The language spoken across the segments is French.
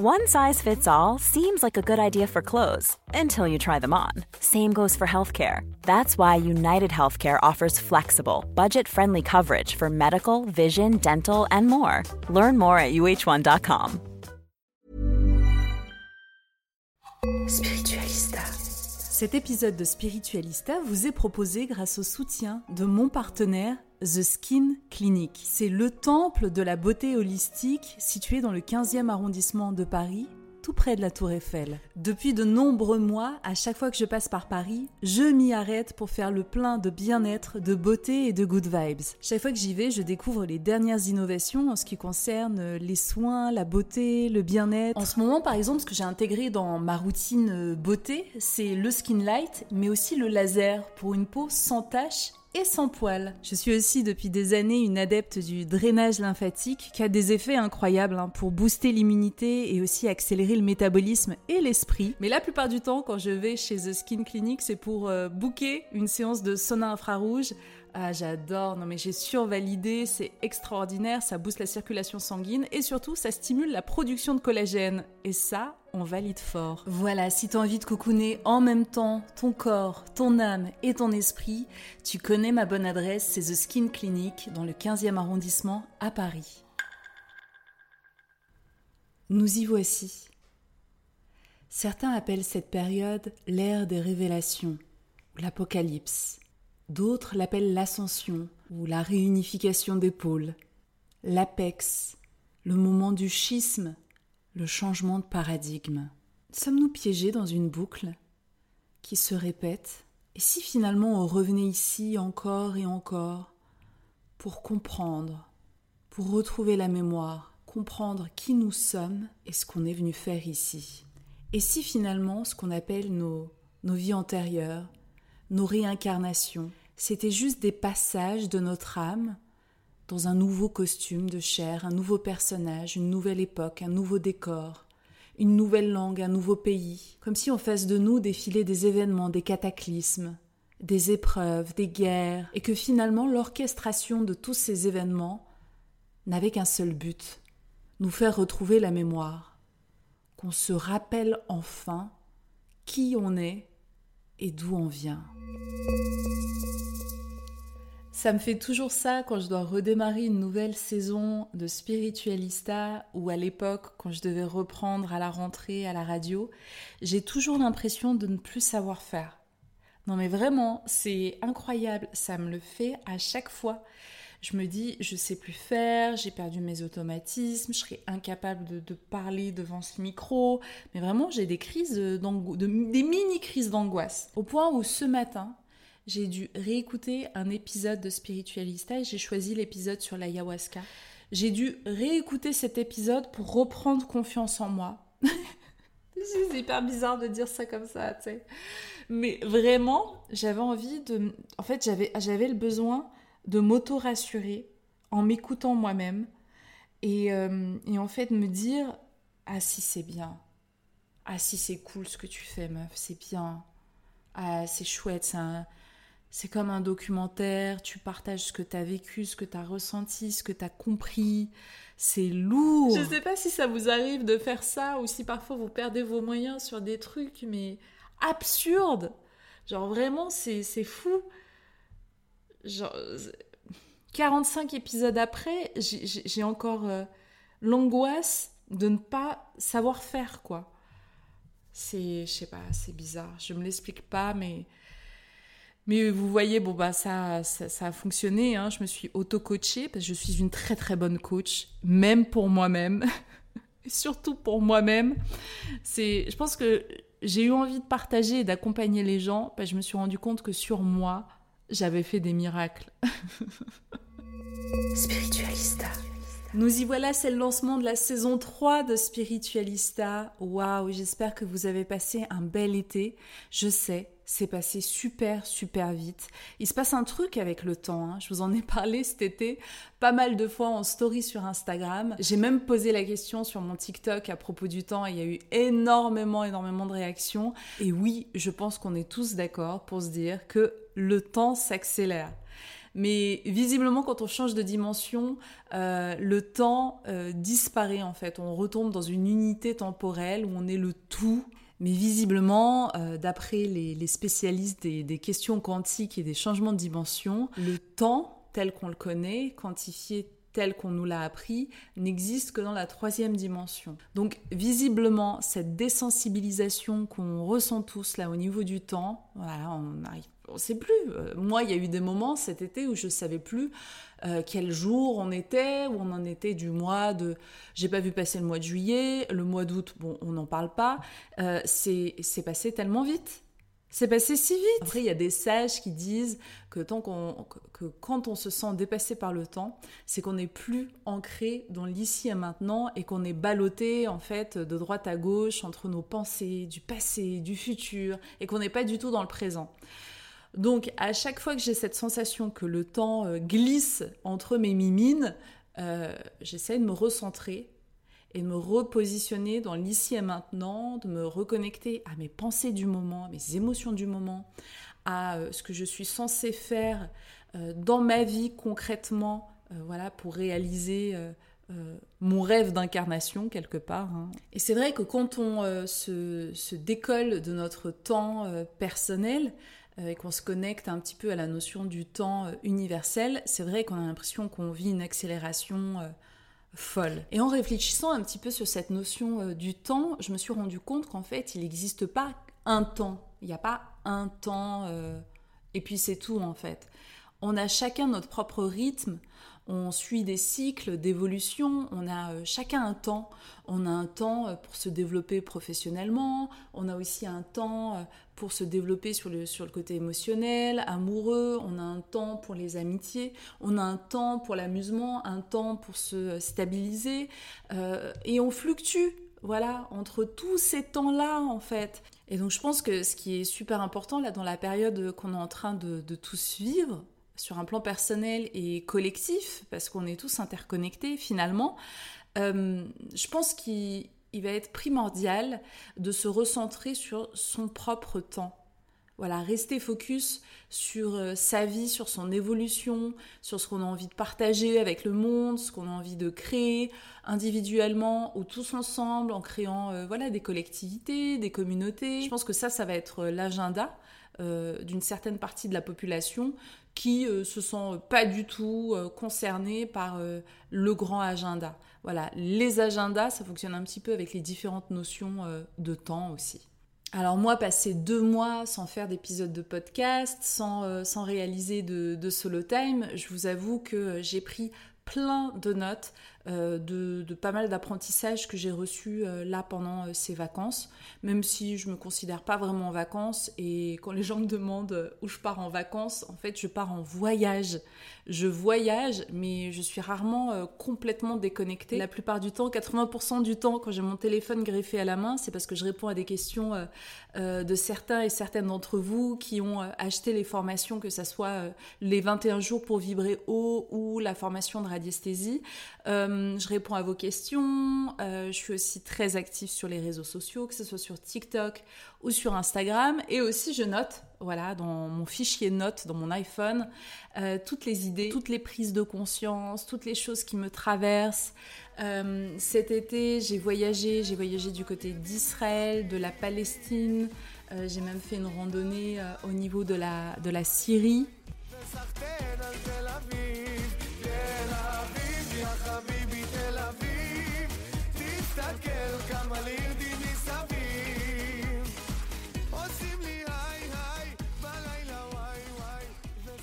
One size fits all seems like a good idea for clothes until you try them on. Same goes for healthcare. That's why United Healthcare offers flexible, budget-friendly coverage for medical, vision, dental, and more. Learn more at uh1.com. Spiritualista. Cet épisode de Spiritualista vous est proposé grâce au soutien de mon partenaire The Skin Clinic. C'est le temple de la beauté holistique situé dans le 15e arrondissement de Paris, tout près de la Tour Eiffel. Depuis de nombreux mois, à chaque fois que je passe par Paris, je m'y arrête pour faire le plein de bien-être, de beauté et de good vibes. Chaque fois que j'y vais, je découvre les dernières innovations en ce qui concerne les soins, la beauté, le bien-être. En ce moment, par exemple, ce que j'ai intégré dans ma routine beauté, c'est le Skin Light, mais aussi le laser pour une peau sans taches et sans poils. Je suis aussi depuis des années une adepte du drainage lymphatique qui a des effets incroyables hein, pour booster l'immunité et aussi accélérer le métabolisme et l'esprit. Mais la plupart du temps, quand je vais chez The Skin Clinic, c'est pour euh, booker une séance de sauna infrarouge. Ah, j'adore, non mais j'ai survalidé, c'est extraordinaire, ça booste la circulation sanguine et surtout ça stimule la production de collagène. Et ça, on valide fort. Voilà, si t'as envie de cocooner en même temps ton corps, ton âme et ton esprit, tu connais ma bonne adresse, c'est The Skin Clinic dans le 15e arrondissement à Paris. Nous y voici. Certains appellent cette période l'ère des révélations, l'apocalypse. D'autres l'appellent l'ascension, ou la réunification des pôles, l'apex, le moment du schisme, le changement de paradigme. Sommes-nous piégés dans une boucle qui se répète? Et si finalement on revenait ici encore et encore pour comprendre, pour retrouver la mémoire, comprendre qui nous sommes et ce qu'on est venu faire ici? Et si finalement ce qu'on appelle nos, nos vies antérieures, nos réincarnations, c'était juste des passages de notre âme dans un nouveau costume de chair, un nouveau personnage, une nouvelle époque, un nouveau décor, une nouvelle langue, un nouveau pays, comme si en face de nous défilaient des événements, des cataclysmes, des épreuves, des guerres, et que finalement l'orchestration de tous ces événements n'avait qu'un seul but, nous faire retrouver la mémoire, qu'on se rappelle enfin qui on est et d'où on vient. Ça me fait toujours ça quand je dois redémarrer une nouvelle saison de Spiritualista ou à l'époque quand je devais reprendre à la rentrée à la radio. J'ai toujours l'impression de ne plus savoir faire. Non mais vraiment, c'est incroyable, ça me le fait à chaque fois. Je me dis, je sais plus faire, j'ai perdu mes automatismes, je serais incapable de, parler devant ce micro. Mais vraiment, j'ai des crises, de, des mini-crises d'angoisse. Au point où ce matin, j'ai dû réécouter un épisode de Spiritualista et j'ai choisi l'épisode sur l'ayahuasca. J'ai dû réécouter cet épisode pour reprendre confiance en moi. C'est hyper bizarre de dire ça comme ça, tu sais. Mais vraiment, j'avais envie de... En fait, j'avais, le besoin de m'auto-rassurer en m'écoutant moi-même et, euh, et en fait me dire, ah si c'est bien, ah si c'est cool ce que tu fais meuf, c'est bien, ah c'est chouette, c'est un c'est comme un documentaire, tu partages ce que tu as vécu, ce que tu as ressenti, ce que tu as compris. C'est lourd. Je sais pas si ça vous arrive de faire ça ou si parfois vous perdez vos moyens sur des trucs, mais absurdes. Genre vraiment, c'est fou. Genre, 45 épisodes après, j'ai encore euh, l'angoisse de ne pas savoir faire, quoi. C'est, je sais pas, c'est bizarre. Je me l'explique pas, mais mais vous voyez, bon bah ça, ça, a fonctionné. Hein. Je me suis auto-coachée parce que je suis une très très bonne coach, même pour moi-même, et surtout pour moi-même. C'est, je pense que j'ai eu envie de partager et d'accompagner les gens parce que je me suis rendu compte que sur moi, j'avais fait des miracles. Spiritualista. Nous y voilà, c'est le lancement de la saison 3 de Spiritualista. Waouh, j'espère que vous avez passé un bel été. Je sais, c'est passé super, super vite. Il se passe un truc avec le temps. Hein. Je vous en ai parlé cet été pas mal de fois en story sur Instagram. J'ai même posé la question sur mon TikTok à propos du temps et il y a eu énormément, énormément de réactions. Et oui, je pense qu'on est tous d'accord pour se dire que le temps s'accélère. Mais visiblement, quand on change de dimension, euh, le temps euh, disparaît en fait. On retombe dans une unité temporelle où on est le tout. Mais visiblement, euh, d'après les, spécialistes des, questions quantiques et des changements de dimension, le temps tel qu'on le connaît, quantifié tel qu'on nous l'a appris, n'existe que dans la troisième dimension. Donc visiblement, cette désensibilisation qu'on ressent tous là au niveau du temps, voilà, on arrive on sait plus. Euh, moi, il y a eu des moments cet été où je savais plus euh, quel jour on était, où on en était du mois de... J'ai pas vu passer le mois de juillet, le mois d'août, bon, on n'en parle pas. Euh, c'est passé tellement vite. C'est passé si vite. Après, il y a des sages qui disent que, tant qu'on, que quand on se sent dépassé par le temps, c'est qu'on n'est plus ancré dans l'ici et maintenant et qu'on est ballotté en fait de droite à gauche entre nos pensées, du passé, du futur et qu'on n'est pas du tout dans le présent. Donc à chaque fois que j'ai cette sensation que le temps euh, glisse entre mes mimines, euh, j'essaie de me recentrer et de me repositionner dans l'ici et maintenant, de me reconnecter à mes pensées du moment, à mes émotions du moment, à euh, ce que je suis censée faire dans ma vie concrètement, voilà, pour réaliser mon rêve d'incarnation quelque part. Hein. Et c'est vrai que quand on se, décolle de notre temps personnel, et qu'on se connecte un petit peu à la notion du temps euh, universel, c'est vrai qu'on a l'impression qu'on vit une accélération euh, folle. Et en réfléchissant un petit peu sur cette notion du temps, je me suis rendu compte qu'en fait, il n'existe pas un temps. Il n'y a pas un temps et puis c'est tout en fait. On a chacun notre propre rythme, on suit des cycles d'évolution, on a euh, chacun un temps. On a un temps euh, pour se développer professionnellement, on a aussi un temps euh, pour se développer sur le, sur le côté émotionnel, amoureux, on a un temps pour les amitiés, on a un temps pour l'amusement, un temps pour se stabiliser, et on fluctue, voilà, entre tous ces temps-là en fait. Et donc je pense que ce qui est super important là dans la période qu'on est en train de, de tous vivre, sur un plan personnel et collectif, parce qu'on est tous interconnectés finalement, euh, je pense qu'il va être primordial de se recentrer sur son propre temps. Voilà, rester focus sur euh, sa vie, sur son évolution, sur ce qu'on a envie de partager avec le monde, ce qu'on a envie de créer individuellement ou tous ensemble en créant euh, voilà des collectivités, des communautés. Je pense que ça, ça va être l'agenda d'une certaine partie de la population qui euh, se sent pas du tout euh, concernés par euh, le grand agenda. Voilà, les agendas, ça fonctionne un petit peu avec les différentes notions de temps aussi. Alors moi, passer deux mois sans faire d'épisode de podcast, sans, sans réaliser de, de, solo time, je vous avoue que j'ai pris plein de notes euh, de, pas mal d'apprentissages que j'ai reçus euh, là pendant euh, ces vacances, même si je me considère pas vraiment en vacances et quand les gens me demandent où je pars en vacances, en fait je pars en voyage. Je voyage, mais je suis rarement complètement déconnectée. La plupart du temps, 80% du temps, quand j'ai mon téléphone greffé à la main, c'est parce que je réponds à des questions de certains et certaines d'entre vous qui ont acheté les formations, que ce soit les 21 jours pour vibrer haut ou la formation de radiesthésie. Je réponds à vos questions. Euh, je suis aussi très active sur les réseaux sociaux, que ce soit sur TikTok ou sur Instagram. Et aussi, je note, voilà, dans mon fichier notes, dans mon iPhone, euh, toutes les idées, toutes les prises de conscience, toutes les choses qui me traversent. cet été, j'ai voyagé, j'ai voyagé du côté d'Israël, de la Palestine. j'ai même fait une randonnée au niveau de la, de la Syrie. תסתכל כמה לי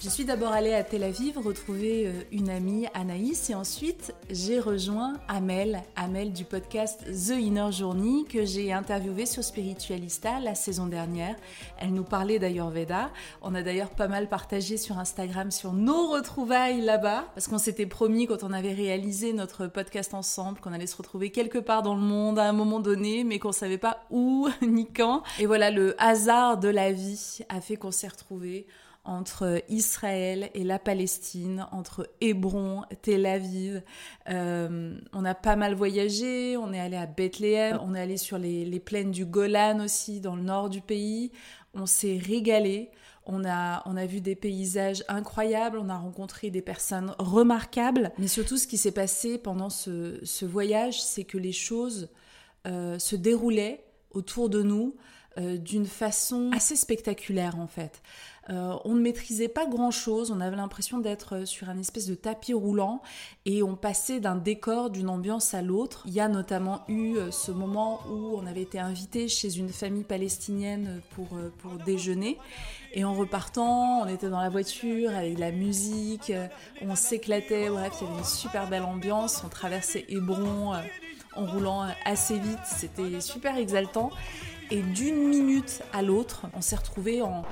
Je suis d'abord allée à Tel Aviv retrouver euh, une amie, Anaïs, et ensuite j'ai rejoint Amel, Amel du podcast The Inner Journey que j'ai interviewé sur Spiritualista la saison dernière. Elle nous parlait d'Ayurveda. On a d'ailleurs pas mal partagé sur Instagram sur nos retrouvailles là-bas, parce qu'on s'était promis quand on avait réalisé notre podcast ensemble qu'on allait se retrouver quelque part dans le monde à un moment donné, mais qu'on savait pas où ni quand. Et voilà, le hasard de la vie a fait qu'on s'est retrouvés entre Israël et la Palestine, entre Hébron, Tel Aviv. Euh, on a pas mal voyagé, on est allé à Bethléem, on est allé sur les, les, plaines du Golan aussi, dans le nord du pays. On s'est régalé. On a, on a vu des paysages incroyables, on a rencontré des personnes remarquables. Mais surtout, ce qui s'est passé pendant ce, ce voyage, c'est que les choses euh, se déroulaient autour de nous euh, d'une façon assez spectaculaire en fait. Euh, on ne maîtrisait pas grand-chose, on avait l'impression d'être sur un espèce de tapis roulant et on passait d'un décor, d'une ambiance à l'autre. Il y a notamment eu euh, ce moment où on avait été invité chez une famille palestinienne pour, euh, pour déjeuner. Et en repartant, on était dans la voiture avec de la musique, on s'éclatait, bref, il y avait une super belle ambiance, on traversait Hébron en roulant assez vite, c'était super exaltant. Et d'une minute à l'autre, on s'est retrouvé en,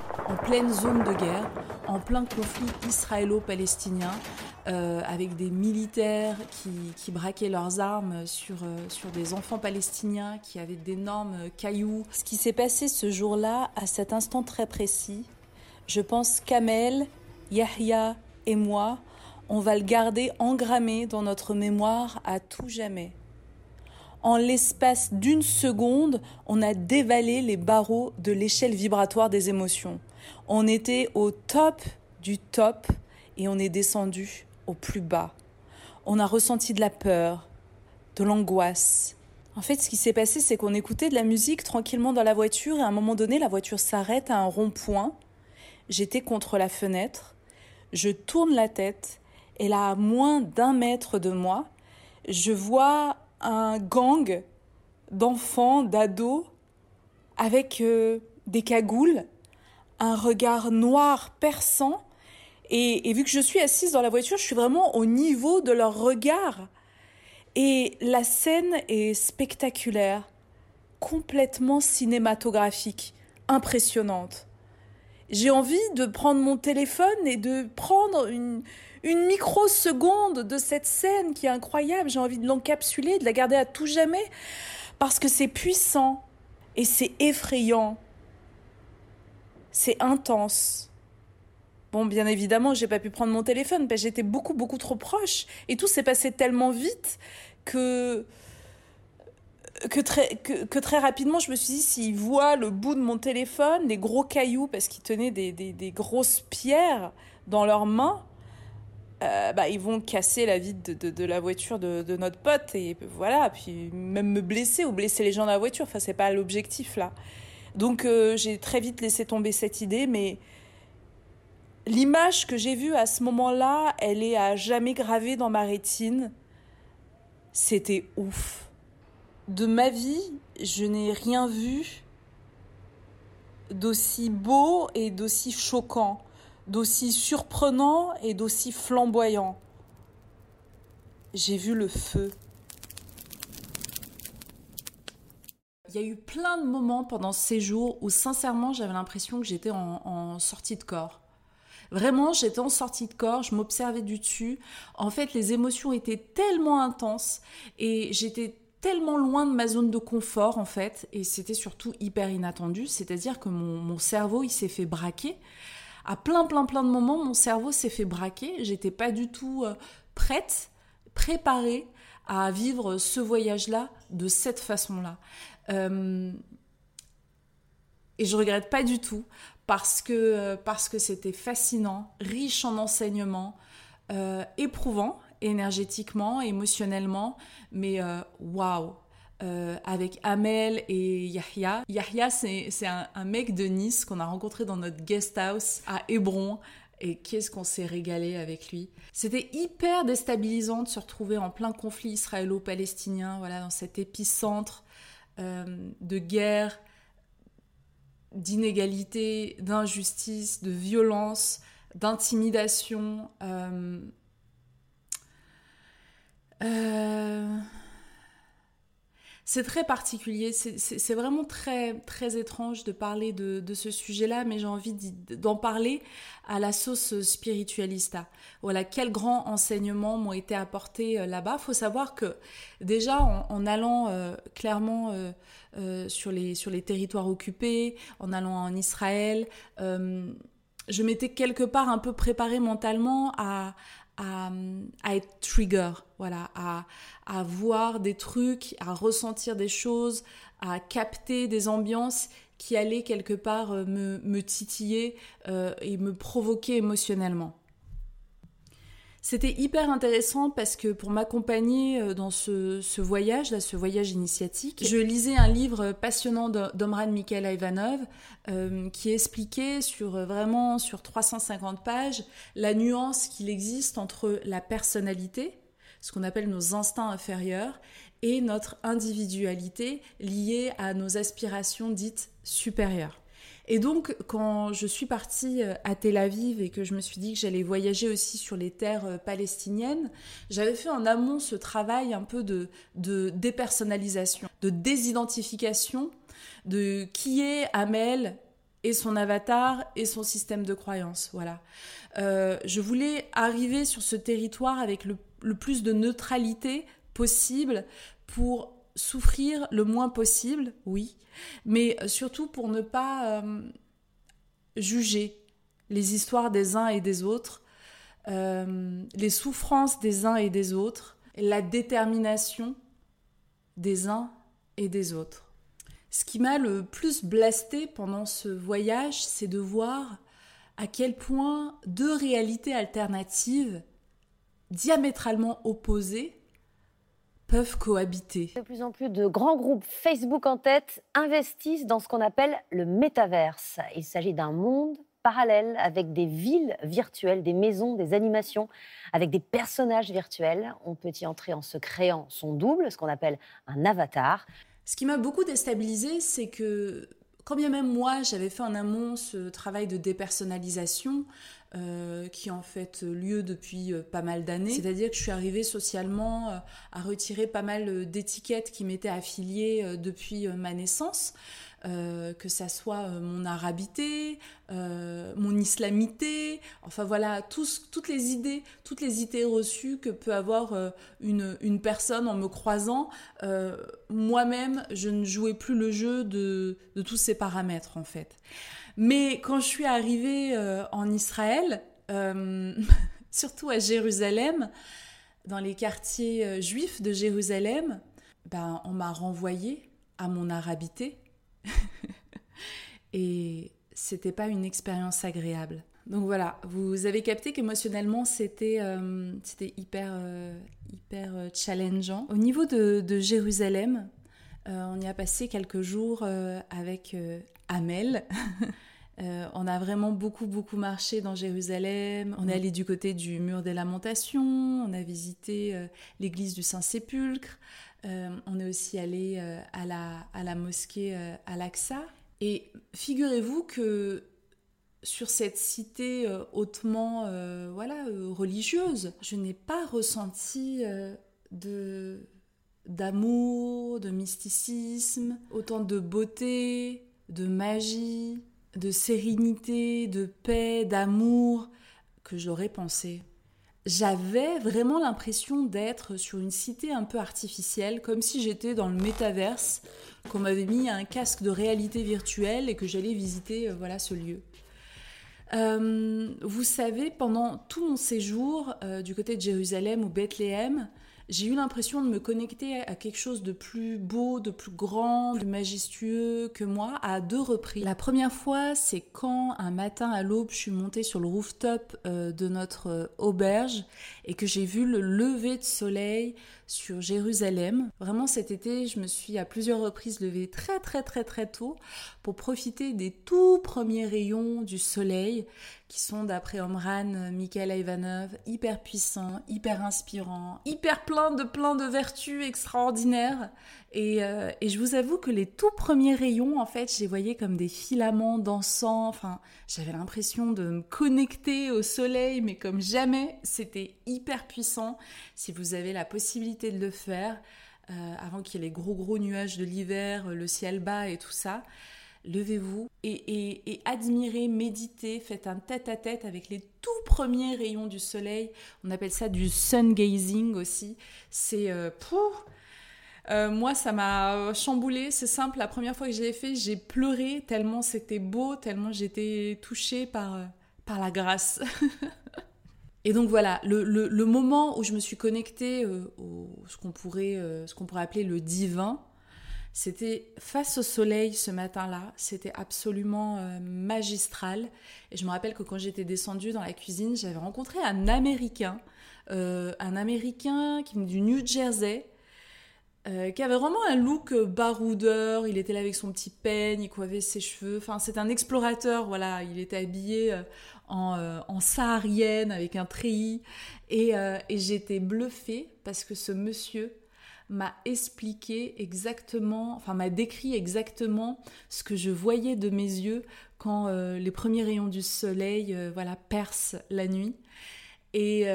pleine zone de guerre, en plein conflit israélo-palestinien, euh, avec des militaires qui, braquaient leurs armes sur, euh, sur des enfants palestiniens qui avaient d'énormes cailloux. Ce qui s'est passé ce jour-là, à cet instant très précis, je pense qu'Amel, Yahya et moi, on va le garder engrammé dans notre mémoire à tout jamais en l'espace d'une seconde, on a dévalé les barreaux de l'échelle vibratoire des émotions. On était au top du top et on est descendu au plus bas. On a ressenti de la peur, de l'angoisse. En fait, ce qui s'est passé, c'est qu'on écoutait de la musique tranquillement dans la voiture et à un moment donné, la voiture s'arrête à un rond-point. J'étais contre la fenêtre. Je tourne la tête et là, à moins d'un mètre de moi, je vois un gang d'enfants, d'ados, avec euh, des cagoules, un regard noir perçant. Et, et, vu que je suis assise dans la voiture, je suis vraiment au niveau de leur regard. Et la scène est spectaculaire, complètement cinématographique, impressionnante. J'ai envie de prendre mon téléphone et de prendre une, une microseconde de cette scène qui est incroyable. J'ai envie de l'encapsuler, de la garder à tout jamais, parce que c'est puissant et c'est effrayant. C'est intense. Bon, bien évidemment, j'ai pas pu prendre mon téléphone parce que j'étais beaucoup, beaucoup trop proche. Et tout s'est passé tellement vite que que très, que, très rapidement, je me suis dit, s'ils voient le bout de mon téléphone, les gros cailloux, parce qu'ils tenaient des, des, grosses pierres dans leurs mains, euh, bah, ils vont casser la vitre de, de, la voiture de, de, notre pote et voilà, puis même me blesser ou blesser les gens dans la voiture. Enfin, c'est pas l'objectif là. Donc euh, j'ai très vite laissé tomber cette idée, mais l'image que j'ai vue à ce moment-là, elle est à jamais gravée dans ma rétine. C'était ouf. De ma vie, je n'ai rien vu d'aussi beau et d'aussi choquant d'aussi surprenant et d'aussi flamboyant. J'ai vu le feu. Il y a eu plein de moments pendant ces jours où sincèrement j'avais l'impression que j'étais en, sortie de corps. Vraiment, j'étais en sortie de corps, je m'observais du dessus. En fait, les émotions étaient tellement intenses et j'étais tellement loin de ma zone de confort en fait, et c'était surtout hyper inattendu, c'est-à-dire que mon, mon cerveau il s'est fait braquer à plein, plein, plein de moments, mon cerveau s'est fait braquer. J'étais pas du tout euh, prête, préparée à vivre ce voyage-là de cette façon-là. Euh, et je regrette pas du tout parce que euh, parce que c'était fascinant, riche en enseignements, éprouvant énergétiquement, émotionnellement, mais waouh, euh, avec Amel et Yahya. Yahya, c'est un, mec de Nice qu'on a rencontré dans notre guest house à Hébron. Et qu'est-ce qu'on s'est régalé avec lui. C'était hyper déstabilisant de se retrouver en plein conflit israélo-palestinien, voilà, dans cet épicentre euh, de guerre, d'inégalité, d'injustice, de violence, d'intimidation. Euh, euh, c'est très particulier, c'est vraiment très, très étrange de parler de, ce sujet-là, mais j'ai envie d'en parler à la sauce spiritualista. Voilà, quels grands enseignements m'ont été apportés euh, là-bas. Il faut savoir que déjà en, allant euh, clairement euh, sur, les, sur les territoires occupés, en allant en Israël, je m'étais quelque part un peu préparée mentalement à, à, être trigger, voilà, à, à, voir des trucs, à ressentir des choses, à capter des ambiances qui allaient quelque part euh, me, me titiller euh, et me provoquer émotionnellement. C'était hyper intéressant parce que pour m'accompagner euh, dans ce, voyage, là, ce voyage initiatique, je lisais un livre passionnant d'Omran Mikhail Ivanov euh, qui expliquait sur euh, vraiment sur 350 pages la nuance qu'il existe entre la personnalité, ce qu'on appelle nos instincts inférieurs, et notre individualité liée à nos aspirations dites supérieures. Et donc, quand je suis partie euh, à Tel Aviv et que je me suis dit que j'allais voyager aussi sur les terres euh, palestiniennes, j'avais fait en amont ce travail un peu de, dépersonnalisation, de désidentification de qui est Amel et son avatar et son système de croyance. Voilà. Euh, je voulais arriver sur ce territoire avec le, le plus de neutralité possible pour souffrir le moins possible, oui, mais surtout pour ne pas euh, juger les histoires des uns et des autres, euh, les souffrances des uns et des autres, la détermination des uns et des autres. Ce qui m'a le plus blasté pendant ce voyage, c'est de voir à quel point deux réalités alternatives, diamétralement opposées, peuvent cohabiter. De plus en plus de grands groupes Facebook en tête investissent dans ce qu'on appelle le métaverse. Il s'agit d'un monde parallèle avec des villes virtuelles, des maisons, des animations, avec des personnages virtuels. On peut y entrer en se créant son double, ce qu'on appelle un avatar. Ce qui m'a beaucoup déstabilisé, c'est que quand bien même moi j'avais fait en amont ce travail de dépersonnalisation, euh, qui en fait lieu depuis euh, pas mal d'années. C'est-à-dire que je suis arrivée socialement euh, à retirer pas mal d'étiquettes qui m'étaient affiliées depuis ma naissance. Que ça soit mon arabité, mon islamité, enfin voilà, toutes les idées, toutes les idées reçues que peut avoir une, une, personne en me croisant. Moi-même, je ne jouais plus le jeu de, de tous ces paramètres en fait. Mais quand je suis arrivée euh, en Israël, euh, surtout à Jérusalem, dans les quartiers euh, juifs de Jérusalem, ben, on m'a renvoyée à mon arabité. Et c'était pas une expérience agréable. Donc voilà, vous avez capté qu'émotionnellement c'était c'était hyper, hyper challengeant. Au niveau de, de Jérusalem, on y a passé quelques jours avec Amel. Euh, on a vraiment beaucoup, beaucoup marché dans Jérusalem. On est allé du côté du mur des lamentations. On a visité euh, l'église du Saint-Sépulcre. Euh, on est aussi allé à, la, à la mosquée Al-Aqsa. Et figurez-vous que sur cette cité hautement voilà, religieuse, je n'ai pas ressenti d'amour, de mysticisme, autant de beauté, de magie, de sérénité, de paix, d'amour que j'aurais pensé. J'avais vraiment l'impression d'être sur une cité un peu artificielle, comme si j'étais dans le métaverse, qu'on m'avait mis un casque de réalité virtuelle et que j'allais visiter euh, voilà ce lieu. Euh, vous savez, pendant tout mon séjour euh, du côté de Jérusalem ou Bethléem, j'ai eu l'impression de me connecter à quelque chose de plus beau, de plus grand, de majestueux que moi à deux reprises. La première fois, c'est quand un matin à l'aube, je suis montée sur le rooftop euh, de notre euh, auberge et que j'ai vu le lever de soleil sur Jérusalem. Vraiment cet été, je me suis à plusieurs reprises levée très très très très tôt pour profiter des tout premiers rayons du soleil qui sont d'après Omran, Mikhail Ivanov, hyper puissants, hyper inspirants, hyper pleins de plein de vertus extraordinaires. Et, euh, et, je vous avoue que les tout premiers rayons, en fait, je les voyais comme des filaments dansants. Enfin, j'avais l'impression de me connecter au soleil, mais comme jamais. C'était hyper puissant. Si vous avez la possibilité de le faire, euh, avant qu'il y ait les gros gros nuages de l'hiver, le ciel bas et tout ça, levez-vous et, admirez, méditez, faites un tête-à-tête avec les tout premiers rayons du soleil. On appelle ça du sun gazing aussi. C'est euh, euh, moi, ça m'a chamboulé. C'est simple. La première fois que je l'ai fait, j'ai pleuré tellement c'était beau, tellement j'étais touchée par, euh, par la grâce. Et donc voilà, le, le, moment où je me suis connectée au ce qu'on pourrait, pourrait appeler le divin, c'était face au soleil ce matin-là, c'était absolument euh, magistral. Et je me rappelle que quand j'étais descendue dans la cuisine, j'avais rencontré un Américain, euh, un Américain qui du New Jersey, euh, qui avait vraiment un look baroudeur. Il était là avec son petit peigne, il coiffait ses cheveux. Enfin, c'est un explorateur, voilà. Il était habillé en, en saharienne avec un treillis. Et, j'étais bluffée parce que ce monsieur m'a expliqué exactement, enfin m'a décrit exactement ce que je voyais de mes yeux quand euh, les premiers rayons du soleil euh, voilà, percent la nuit. Et,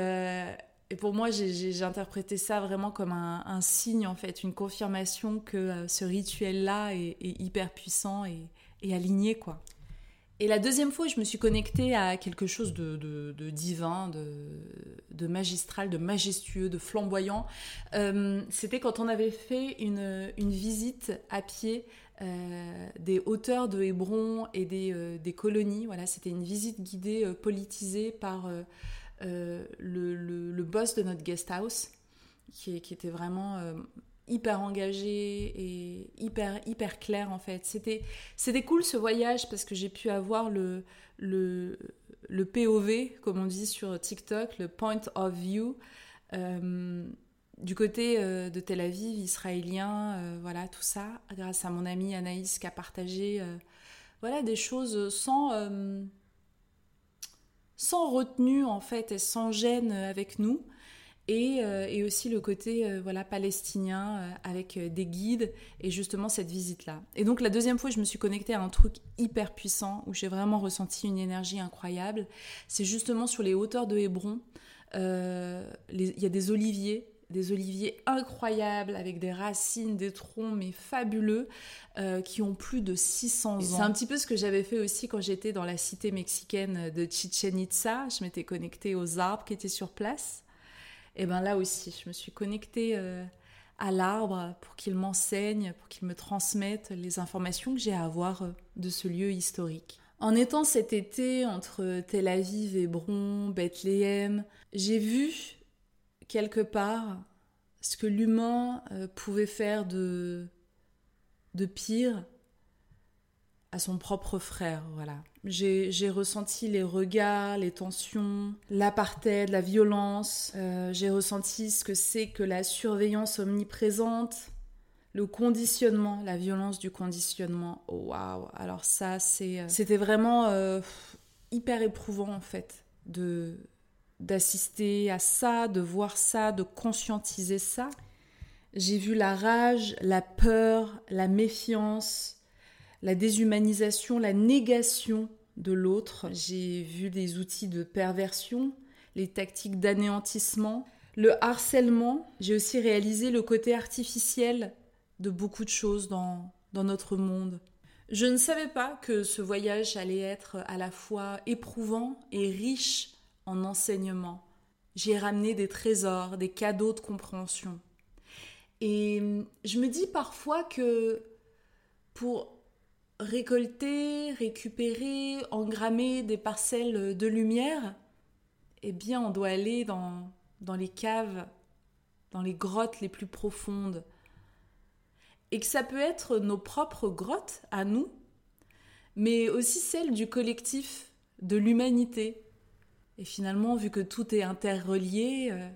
euh, pour moi, j'ai interprété ça vraiment comme un, signe, en fait, une confirmation que ce rituel-là est, hyper puissant et, et aligné, quoi. Et la deuxième fois, je me suis connectée à quelque chose de, divin, de, magistral, de majestueux, de flamboyant. Euh, c'était quand on avait fait une, visite à pied euh, des hauteurs de Hébron et des, euh, colonies. Voilà, c'était une visite guidée politisée par le, boss de notre guest house, qui, était vraiment hyper engagé et hyper hyper clair en fait. C'était c'était cool ce voyage parce que j'ai pu avoir le le le POV comme on dit sur TikTok, le point of view euh, du côté euh, de Tel Aviv israélien, euh, voilà tout ça grâce à mon amie Anaïs qui a partagé voilà des choses sans sans retenue en fait et sans gêne avec nous. Euh, et, aussi le côté euh, voilà palestinien euh, avec des guides et justement cette visite là. Et donc la deuxième fois, je me suis connectée à un truc hyper puissant où j'ai vraiment ressenti une énergie incroyable. C'est justement sur les hauteurs de Hébron. Il y a des oliviers des oliviers incroyables avec des racines, des troncs mais fabuleux qui ont plus de 600 ans. C'est un petit peu ce que j'avais fait aussi quand j'étais dans la cité mexicaine de Chichen Itza. Je m'étais connectée aux arbres qui étaient sur place. Et bien là aussi, je me suis connectée euh, à l'arbre pour qu'il m'enseigne, pour qu'il me transmette les informations que j'ai à avoir euh, de ce lieu historique. En étant cet été entre Tel Aviv, Hébron, Bethléem, j'ai vu quelque part ce que l'humain euh, pouvait faire de, de pire à son propre frère, voilà. J'ai ressenti les regards, les tensions, l'apartheid, la violence. Euh, j'ai ressenti ce que c'est que la surveillance omniprésente, le conditionnement, la violence du conditionnement. Oh, waouh Alors ça, c'est, euh, c'était vraiment hyper éprouvant en fait de d'assister à ça, de voir ça, de conscientiser ça. J'ai vu la rage, la peur, la méfiance, la déshumanisation, la négation de l'autre. J'ai vu des outils de perversion, les tactiques d'anéantissement, le harcèlement. J'ai aussi réalisé le côté artificiel de beaucoup de choses dans, dans notre monde. Je ne savais pas que ce voyage allait être à la fois éprouvant et riche en enseignements. J'ai ramené des trésors, des cadeaux de compréhension. Et je me dis parfois que pour récolter, récupérer, engrammer des parcelles de lumière, eh bien on doit aller dans, dans les caves, dans les grottes les plus profondes. Et que ça peut être nos propres grottes à nous, mais aussi celles du collectif, de l'humanité. Et finalement, vu que tout est interrelié, euh,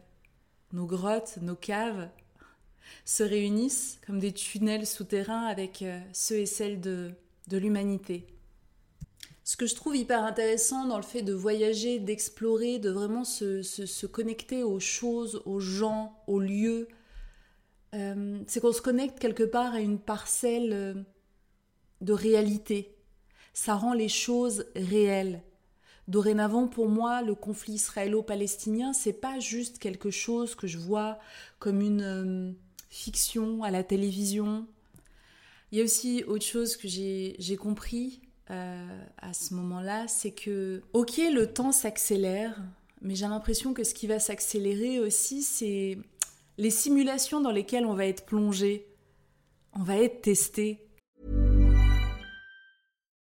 nos grottes, nos caves se réunissent comme des tunnels souterrains avec euh, ceux et celles de, de l'humanité. Ce que je trouve hyper intéressant dans le fait de voyager, d'explorer, de vraiment se, connecter aux choses, aux gens, aux lieux, euh, c'est qu'on se connecte quelque part à une parcelle de réalité. Ça rend les choses réelles. Dorénavant, pour moi, le conflit israélo-palestinien, c'est pas juste quelque chose que je vois comme une euh, fiction à la télévision. Il y a aussi autre chose que j'ai compris à ce moment-là, c'est que, ok, le temps s'accélère, mais j'ai l'impression que ce qui va s'accélérer aussi, c'est les simulations dans lesquelles on va être plongé, on va être testé.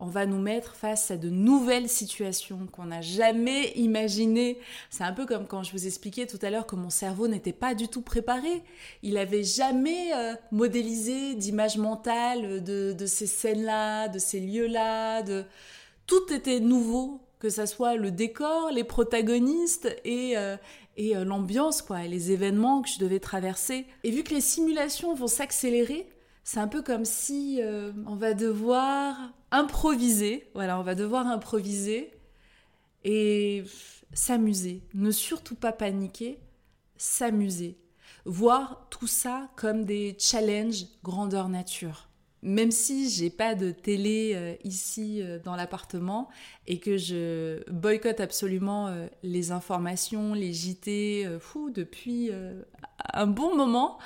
On va nous mettre face à de nouvelles situations qu'on n'a jamais imaginées. C'est un peu comme quand je vous expliquais tout à l'heure que mon cerveau n'était pas du tout préparé. Il avait jamais euh, modélisé d'image mentale de, de ces scènes-là, de ces lieux-là. De... Tout était nouveau que ça soit le décor, les protagonistes et, euh, et euh, l'ambiance, quoi, et les événements que je devais traverser. Et vu que les simulations vont s'accélérer, c'est un peu comme si euh, on va devoir improviser, voilà, on va devoir improviser et s'amuser. Ne surtout pas paniquer, s'amuser. Voir tout ça comme des challenges grandeur nature même si j'ai pas de télé euh, ici euh, dans l'appartement et que je boycotte absolument euh, les informations, les JT, fou, depuis un bon moment,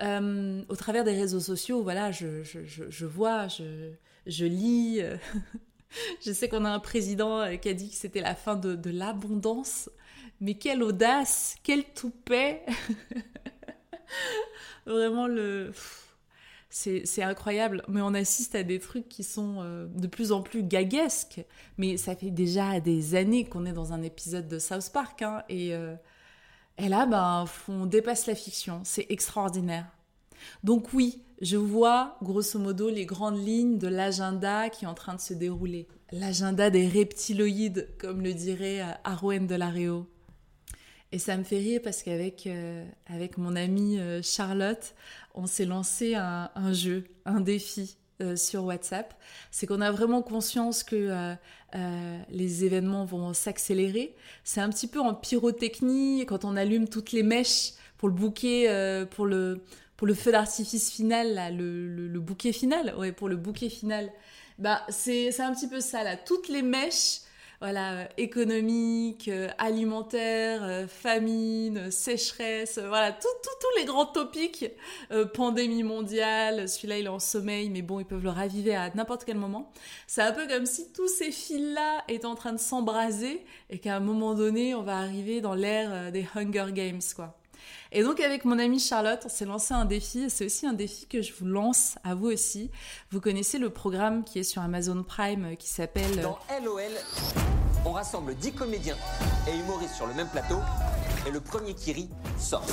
au travers des réseaux sociaux, voilà, je, je, je, vois, je, je lis. je sais qu'on a un président qui a dit que c'était la fin de, l'abondance, mais quelle audace, quel toupet Vraiment le c'est incroyable, mais on assiste à des trucs qui sont euh, de plus en plus gaguesques. Mais ça fait déjà des années qu'on est dans un épisode de South Park, hein, et, euh, et, là, ben, on dépasse la fiction. C'est extraordinaire. Donc oui, je vois grosso modo les grandes lignes de l'agenda qui est en train de se dérouler. L'agenda des reptiloïdes, comme le dirait euh, Arwen de Laréo. Et ça me fait rire parce qu'avec avec mon amie Charlotte, on s'est lancé un, jeu, un défi euh, sur WhatsApp. C'est qu'on a vraiment conscience que euh, euh, les événements vont s'accélérer. C'est un petit peu en pyrotechnie quand on allume toutes les mèches pour le bouquet, pour le pour le feu d'artifice final, le, bouquet final, ouais, pour le bouquet final. Bah c'est un petit peu ça là, toutes les mèches voilà, euh, économique, euh, alimentaire, euh, famine, sécheresse, voilà, tous les grands topics, pandémie mondiale, celui-là il est en sommeil, mais bon, ils peuvent le raviver à n'importe quel moment. C'est un peu comme si tous ces fils-là étaient en train de s'embraser et qu'à un moment donné, on va arriver dans l'ère des Hunger Games, quoi. Et donc avec mon amie Charlotte, on s'est lancé un défi. C'est aussi un défi que je vous lance à vous aussi. Vous connaissez le programme qui est sur Amazon Prime euh, qui s'appelle... Dans LOL, on rassemble 10 comédiens et humoristes sur le même plateau. Et le premier qui rit sort.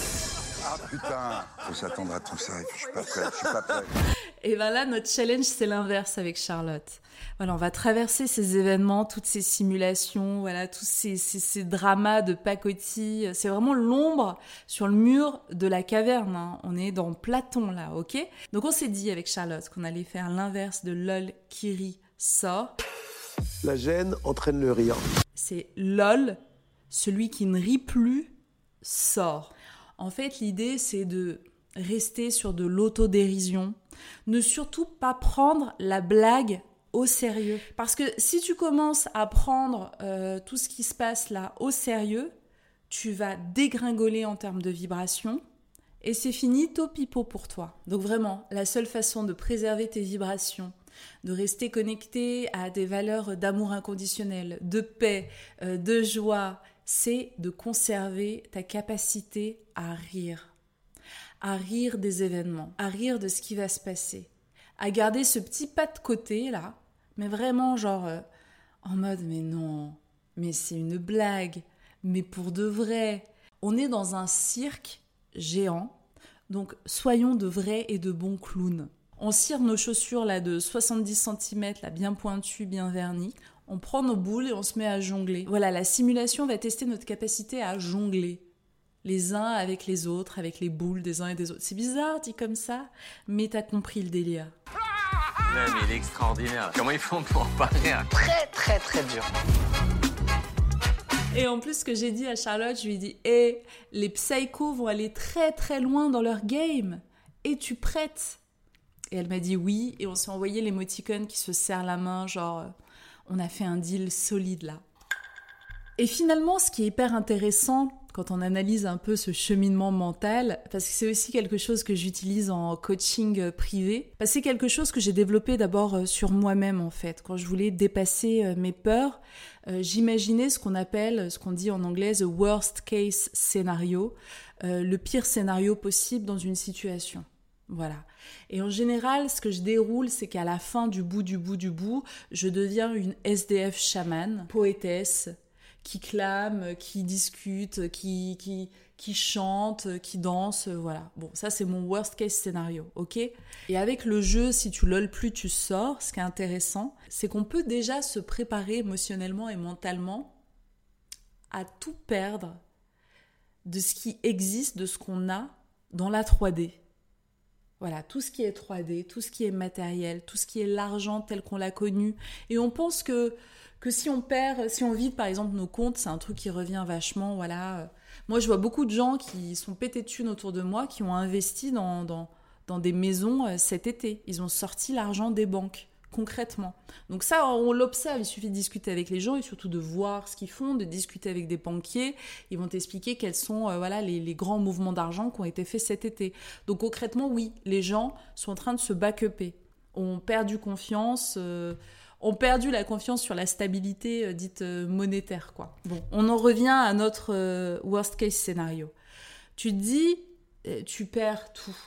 Ah putain, faut s'attendre à tout ça. Je suis pas prêt, je suis pas prêt. Et ben là, notre challenge, c'est l'inverse avec Charlotte. Voilà, on va traverser ces événements, toutes ces simulations, voilà, tous ces, ces, dramas de pacotille. C'est vraiment l'ombre sur le mur de la caverne. Hein. On est dans Platon là, ok? Donc on s'est dit avec Charlotte qu'on allait faire l'inverse de LOL, Kiri, sort. La gêne entraîne le rire. C'est LOL, celui qui ne rit plus, sort. En fait, l'idée, c'est de rester sur de l'autodérision, ne surtout pas prendre la blague au sérieux. Parce que si tu commences à prendre euh, tout ce qui se passe là au sérieux, tu vas dégringoler en termes de vibration et c'est fini, pipeau pour toi. Donc vraiment, la seule façon de préserver tes vibrations, de rester connecté à des valeurs d'amour inconditionnel, de paix, euh, de joie, c'est de conserver ta capacité à rire, à rire des événements, à rire de ce qui va se passer, à garder ce petit pas de côté là, mais vraiment genre euh, en mode mais non, mais c'est une blague, mais pour de vrai. On est dans un cirque géant, donc soyons de vrais et de bons clowns. On cire nos chaussures là de 70 cm, là bien pointues, bien vernies. On prend nos boules et on se met à jongler. Voilà, la simulation va tester notre capacité à jongler les uns avec les autres, avec les boules des uns et des autres. C'est bizarre dit comme ça, mais t'as compris le délire. mais il est extraordinaire. Comment ils font pour parler Très très très dur. Et en plus, ce que j'ai dit à Charlotte, je lui ai dit Hé, eh, les psychos vont aller très très loin dans leur game. Et tu prêtes Et elle m'a dit oui. Et on s'est envoyé l'émoticône qui se serre la main, genre, euh, on a fait un deal solide là. Et finalement, ce qui est hyper intéressant quand on analyse un peu ce cheminement mental, parce que c'est aussi quelque chose que j'utilise en coaching euh, privé, parce c'est quelque chose que j'ai développé d'abord euh, sur moi-même en fait. Quand je voulais dépasser euh, mes peurs, j'imaginais ce qu'on appelle, ce qu'on dit en anglais, the worst case scénario, le pire scénario possible dans une situation. Voilà. Et en général, ce que je déroule, c'est qu'à la fin du bout du bout du bout, je deviens une SDF chamane, poétesse, qui clament, qui discutent, qui, qui, qui chantent, qui dansent, voilà. Bon, ça c'est mon worst case scénario, ok? Et avec le jeu, si tu lol plus, tu sors, ce qui est intéressant, c'est qu'on peut déjà se préparer émotionnellement et mentalement à tout perdre de ce qui existe, de ce qu'on a dans la 3D. Voilà, tout ce qui est 3D, tout ce qui est matériel, tout ce qui est l'argent tel qu'on l'a connu. Et on pense que que si on perd, si on vide par exemple nos comptes, c'est un truc qui revient vachement. Voilà. Moi, je vois beaucoup de gens qui sont pétés de thunes autour de moi, qui ont investi dans, dans, dans des maisons euh, cet été. Ils ont sorti l'argent des banques concrètement. Donc ça, on l'observe, il suffit de discuter avec les gens et surtout de voir ce qu'ils font, de discuter avec des banquiers. Ils vont t'expliquer quels sont euh, voilà, les, grands mouvements d'argent qui ont été faits cet été. Donc concrètement, oui, les gens sont en train de se back-upper. On perdu confiance. Euh, ont perdu la confiance sur la stabilité euh, dite euh, monétaire. Quoi. Bon, on en revient à notre euh, worst case scénario. Tu te dis, tu perds tout.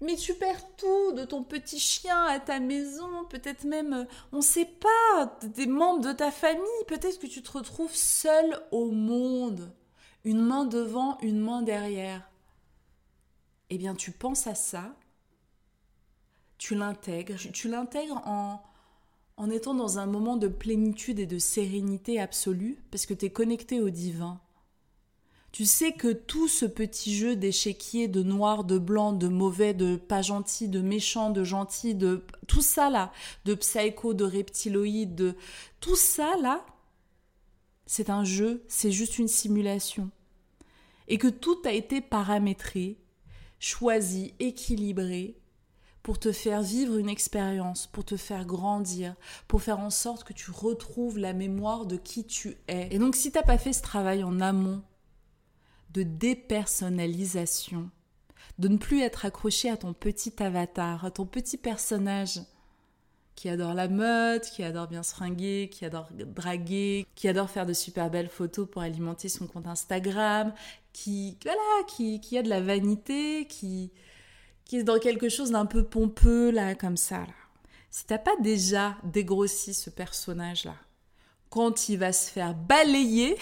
Mais tu perds tout, de ton petit chien à ta maison, peut-être même, on ne sait pas, des membres de ta famille, peut-être que tu te retrouves seul au monde, une main devant, une main derrière. Eh bien, tu penses à ça, tu l'intègres, tu l'intègres en, en étant dans un moment de plénitude et de sérénité absolue, parce que tu es connecté au divin. Tu sais que tout ce petit jeu d'échiquier, de noir, de blanc, de mauvais, de pas gentil, de méchant, de gentil, de tout ça là, de psycho, de reptiloïde, de tout ça là, c'est un jeu, c'est juste une simulation. Et que tout a été paramétré, choisi, équilibré pour te faire vivre une expérience, pour te faire grandir, pour faire en sorte que tu retrouves la mémoire de qui tu es. Et donc si tu n'as pas fait ce travail en amont de dépersonnalisation, de ne plus être accroché à ton petit avatar, à ton petit personnage qui adore la mode, qui adore bien se fringuer, qui adore draguer, qui adore faire de super belles photos pour alimenter son compte Instagram, qui voilà, qui, qui a de la vanité, qui qui est dans quelque chose d'un peu pompeux, là, comme ça, là. Si t'as pas déjà dégrossi ce personnage-là, quand il va se faire balayer,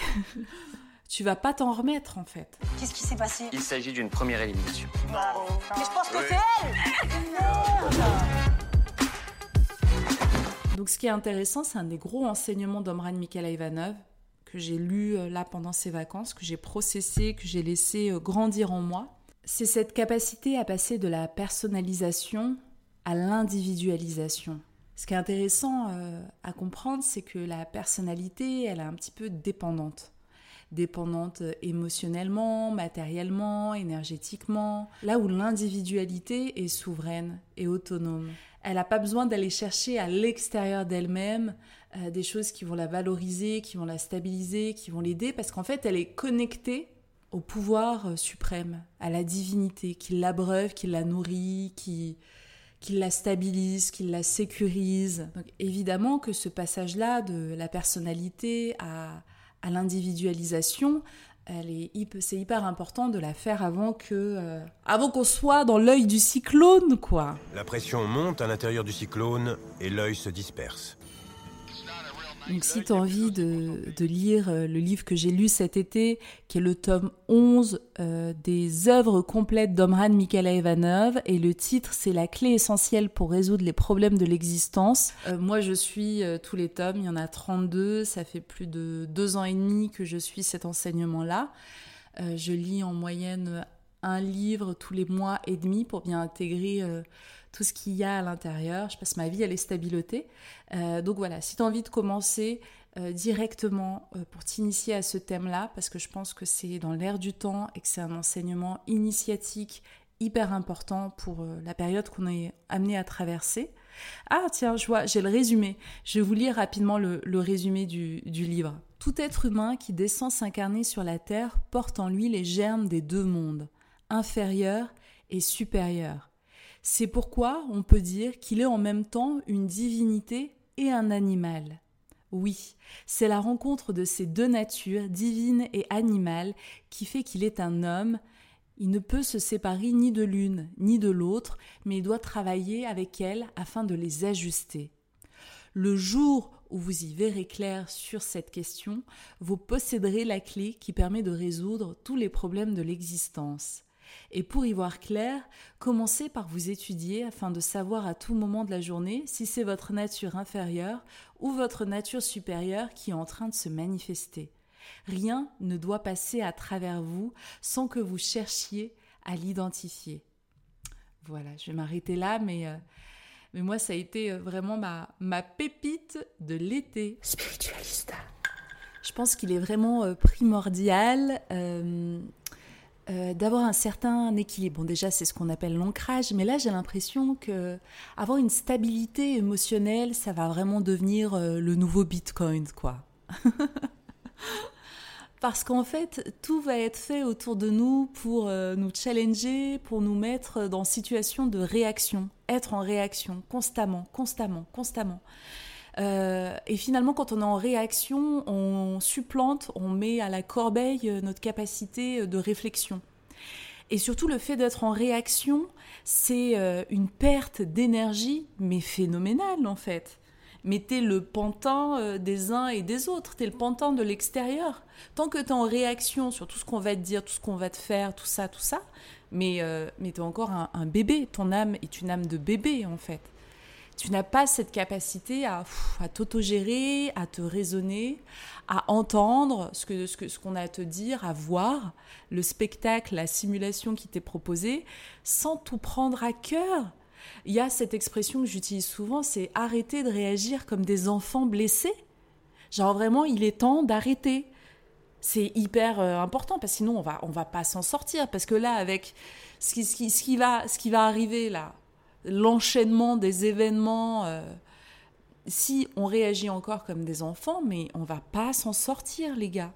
tu vas pas t'en remettre, en fait. Qu'est-ce qui s'est passé? Il s'agit d'une première élimination. Mais je pense que c'est elle Donc ce qui est intéressant, c'est un des gros enseignements d'Omran Mikhail Ivanov que j'ai lu euh, là pendant ces vacances, que j'ai processé, que j'ai laissé euh, grandir en moi c'est cette capacité à passer de la personnalisation à l'individualisation. Ce qui est intéressant euh, à comprendre, c'est que la personnalité, elle est un petit peu dépendante. dépendante émotionnellement, matériellement, énergétiquement, là où l'individualité est souveraine et autonome. Elle n'a pas besoin d'aller chercher à l'extérieur d'elle-même euh, des choses qui vont la valoriser, qui vont la stabiliser, qui vont l'aider, parce qu'en fait, elle est connectée au pouvoir euh, suprême, à la divinité, qui l'abreuve, qui la nourrit, qui, qui la stabilise, qui la sécurise. Évidemment que ce passage-là de la personnalité à, à l'individualisation, c'est hyper important de la faire avant que, euh, avant qu'on soit dans l'œil du cyclone, quoi. La pression monte à l'intérieur du cyclone et l'œil se disperse. Donc si tu as envie de, lire euh, le livre que j'ai lu cet été, qui est le tome 11 euh, des œuvres complètes d'Omran Mikhaila Ivanov, et le titre c'est La clé essentielle pour résoudre les problèmes de l'existence. Euh, moi je suis tous les tomes, il y en a 32, ça fait plus de deux ans et demi que je suis cet enseignement-là. je lis en moyenne un livre tous les mois et demi pour bien intégrer tout ce qu'il y a à l'intérieur. Je passe ma vie à les stabiliser. Euh, donc voilà, si tu as envie de commencer euh, directement euh, pour t'initier à ce thème-là, parce que je pense que c'est dans l'air du temps et que c'est un enseignement initiatique hyper important pour la période qu'on est amené à traverser. Ah tiens, je vois, j'ai le résumé. Je vais vous lire rapidement le, résumé du, du livre. Tout être humain qui descend s'incarner sur la Terre porte en lui les germes des deux mondes, inférieur et supérieur. C'est pourquoi on peut dire qu'il est en même temps une divinité et un animal. Oui, c'est la rencontre de ces deux natures, divine et animale, qui fait qu'il est un homme. Il ne peut se séparer ni de l'une ni de l'autre, mais il doit travailler avec elle afin de les ajuster. Le jour où vous y verrez clair sur cette question, vous posséderez la clé qui permet de résoudre tous les problèmes de l'existence. Et pour y voir clair, commencez par vous étudier afin de savoir à tout moment de la journée si c'est votre nature inférieure ou votre nature supérieure qui est en train de se manifester. Rien ne doit passer à travers vous sans que vous cherchiez à l'identifier. Voilà, je vais m'arrêter là, mais, euh, mais moi, ça a été euh, vraiment ma, ma pépite de l'été. Spiritualista. Je pense qu'il est vraiment euh, primordial euh, d'avoir un certain équilibre. Bon, déjà, c'est ce qu'on appelle l'ancrage, mais là, j'ai l'impression que avoir une stabilité émotionnelle, ça va vraiment devenir euh, le nouveau Bitcoin, quoi. Parce qu'en fait, tout va être fait autour de nous pour euh, nous challenger, pour nous mettre dans situation de réaction, être en réaction constamment, constamment, constamment. Euh, et finalement, quand on est en réaction, on supplante, on met à la corbeille euh, notre capacité euh, de réflexion. Et surtout, le fait d'être en réaction, c'est une perte d'énergie, mais phénoménale en fait. Mais t'es le pantin des uns et des autres, t'es le pantin de l'extérieur. Tant que t'es en réaction sur tout ce qu'on va te dire, tout ce qu'on va te faire, tout ça, tout ça, mais, mais t'es encore un bébé. Ton âme est une âme de bébé en fait tu n'as pas cette capacité à, t'autogérer, à te raisonner, à entendre ce qu'on que, ce qu'on a à te dire, à voir le spectacle, la simulation qui t'est proposée, sans tout prendre à cœur. Il y a cette expression que j'utilise souvent, c'est arrêter de réagir comme des enfants blessés. Genre vraiment, il est temps d'arrêter. C'est hyper euh, important parce que sinon on va on va pas s'en sortir parce que là avec ce qui, ce qui, ce qui va ce qui va arriver là l'enchaînement des événements, euh, si on réagit encore comme des enfants, mais on va pas s'en sortir, les gars.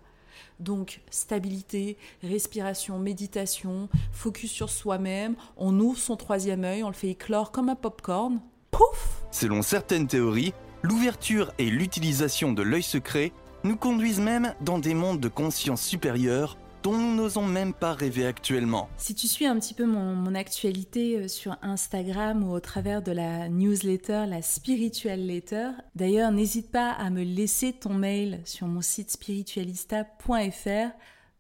Donc, stabilité, respiration, méditation, focus sur soi-même, on ouvre son troisième œil, on le fait éclore comme un popcorn. Pouf Selon certaines théories, l'ouverture et l'utilisation de l'œil secret nous conduisent même dans des mondes de conscience supérieure dont nous n'osons même pas rêver actuellement. Si tu suis un petit peu mon, actualité euh, sur Instagram ou au travers de la newsletter, la Spiritual Letter, d'ailleurs n'hésite pas à me laisser ton mail sur mon site spiritualista.fr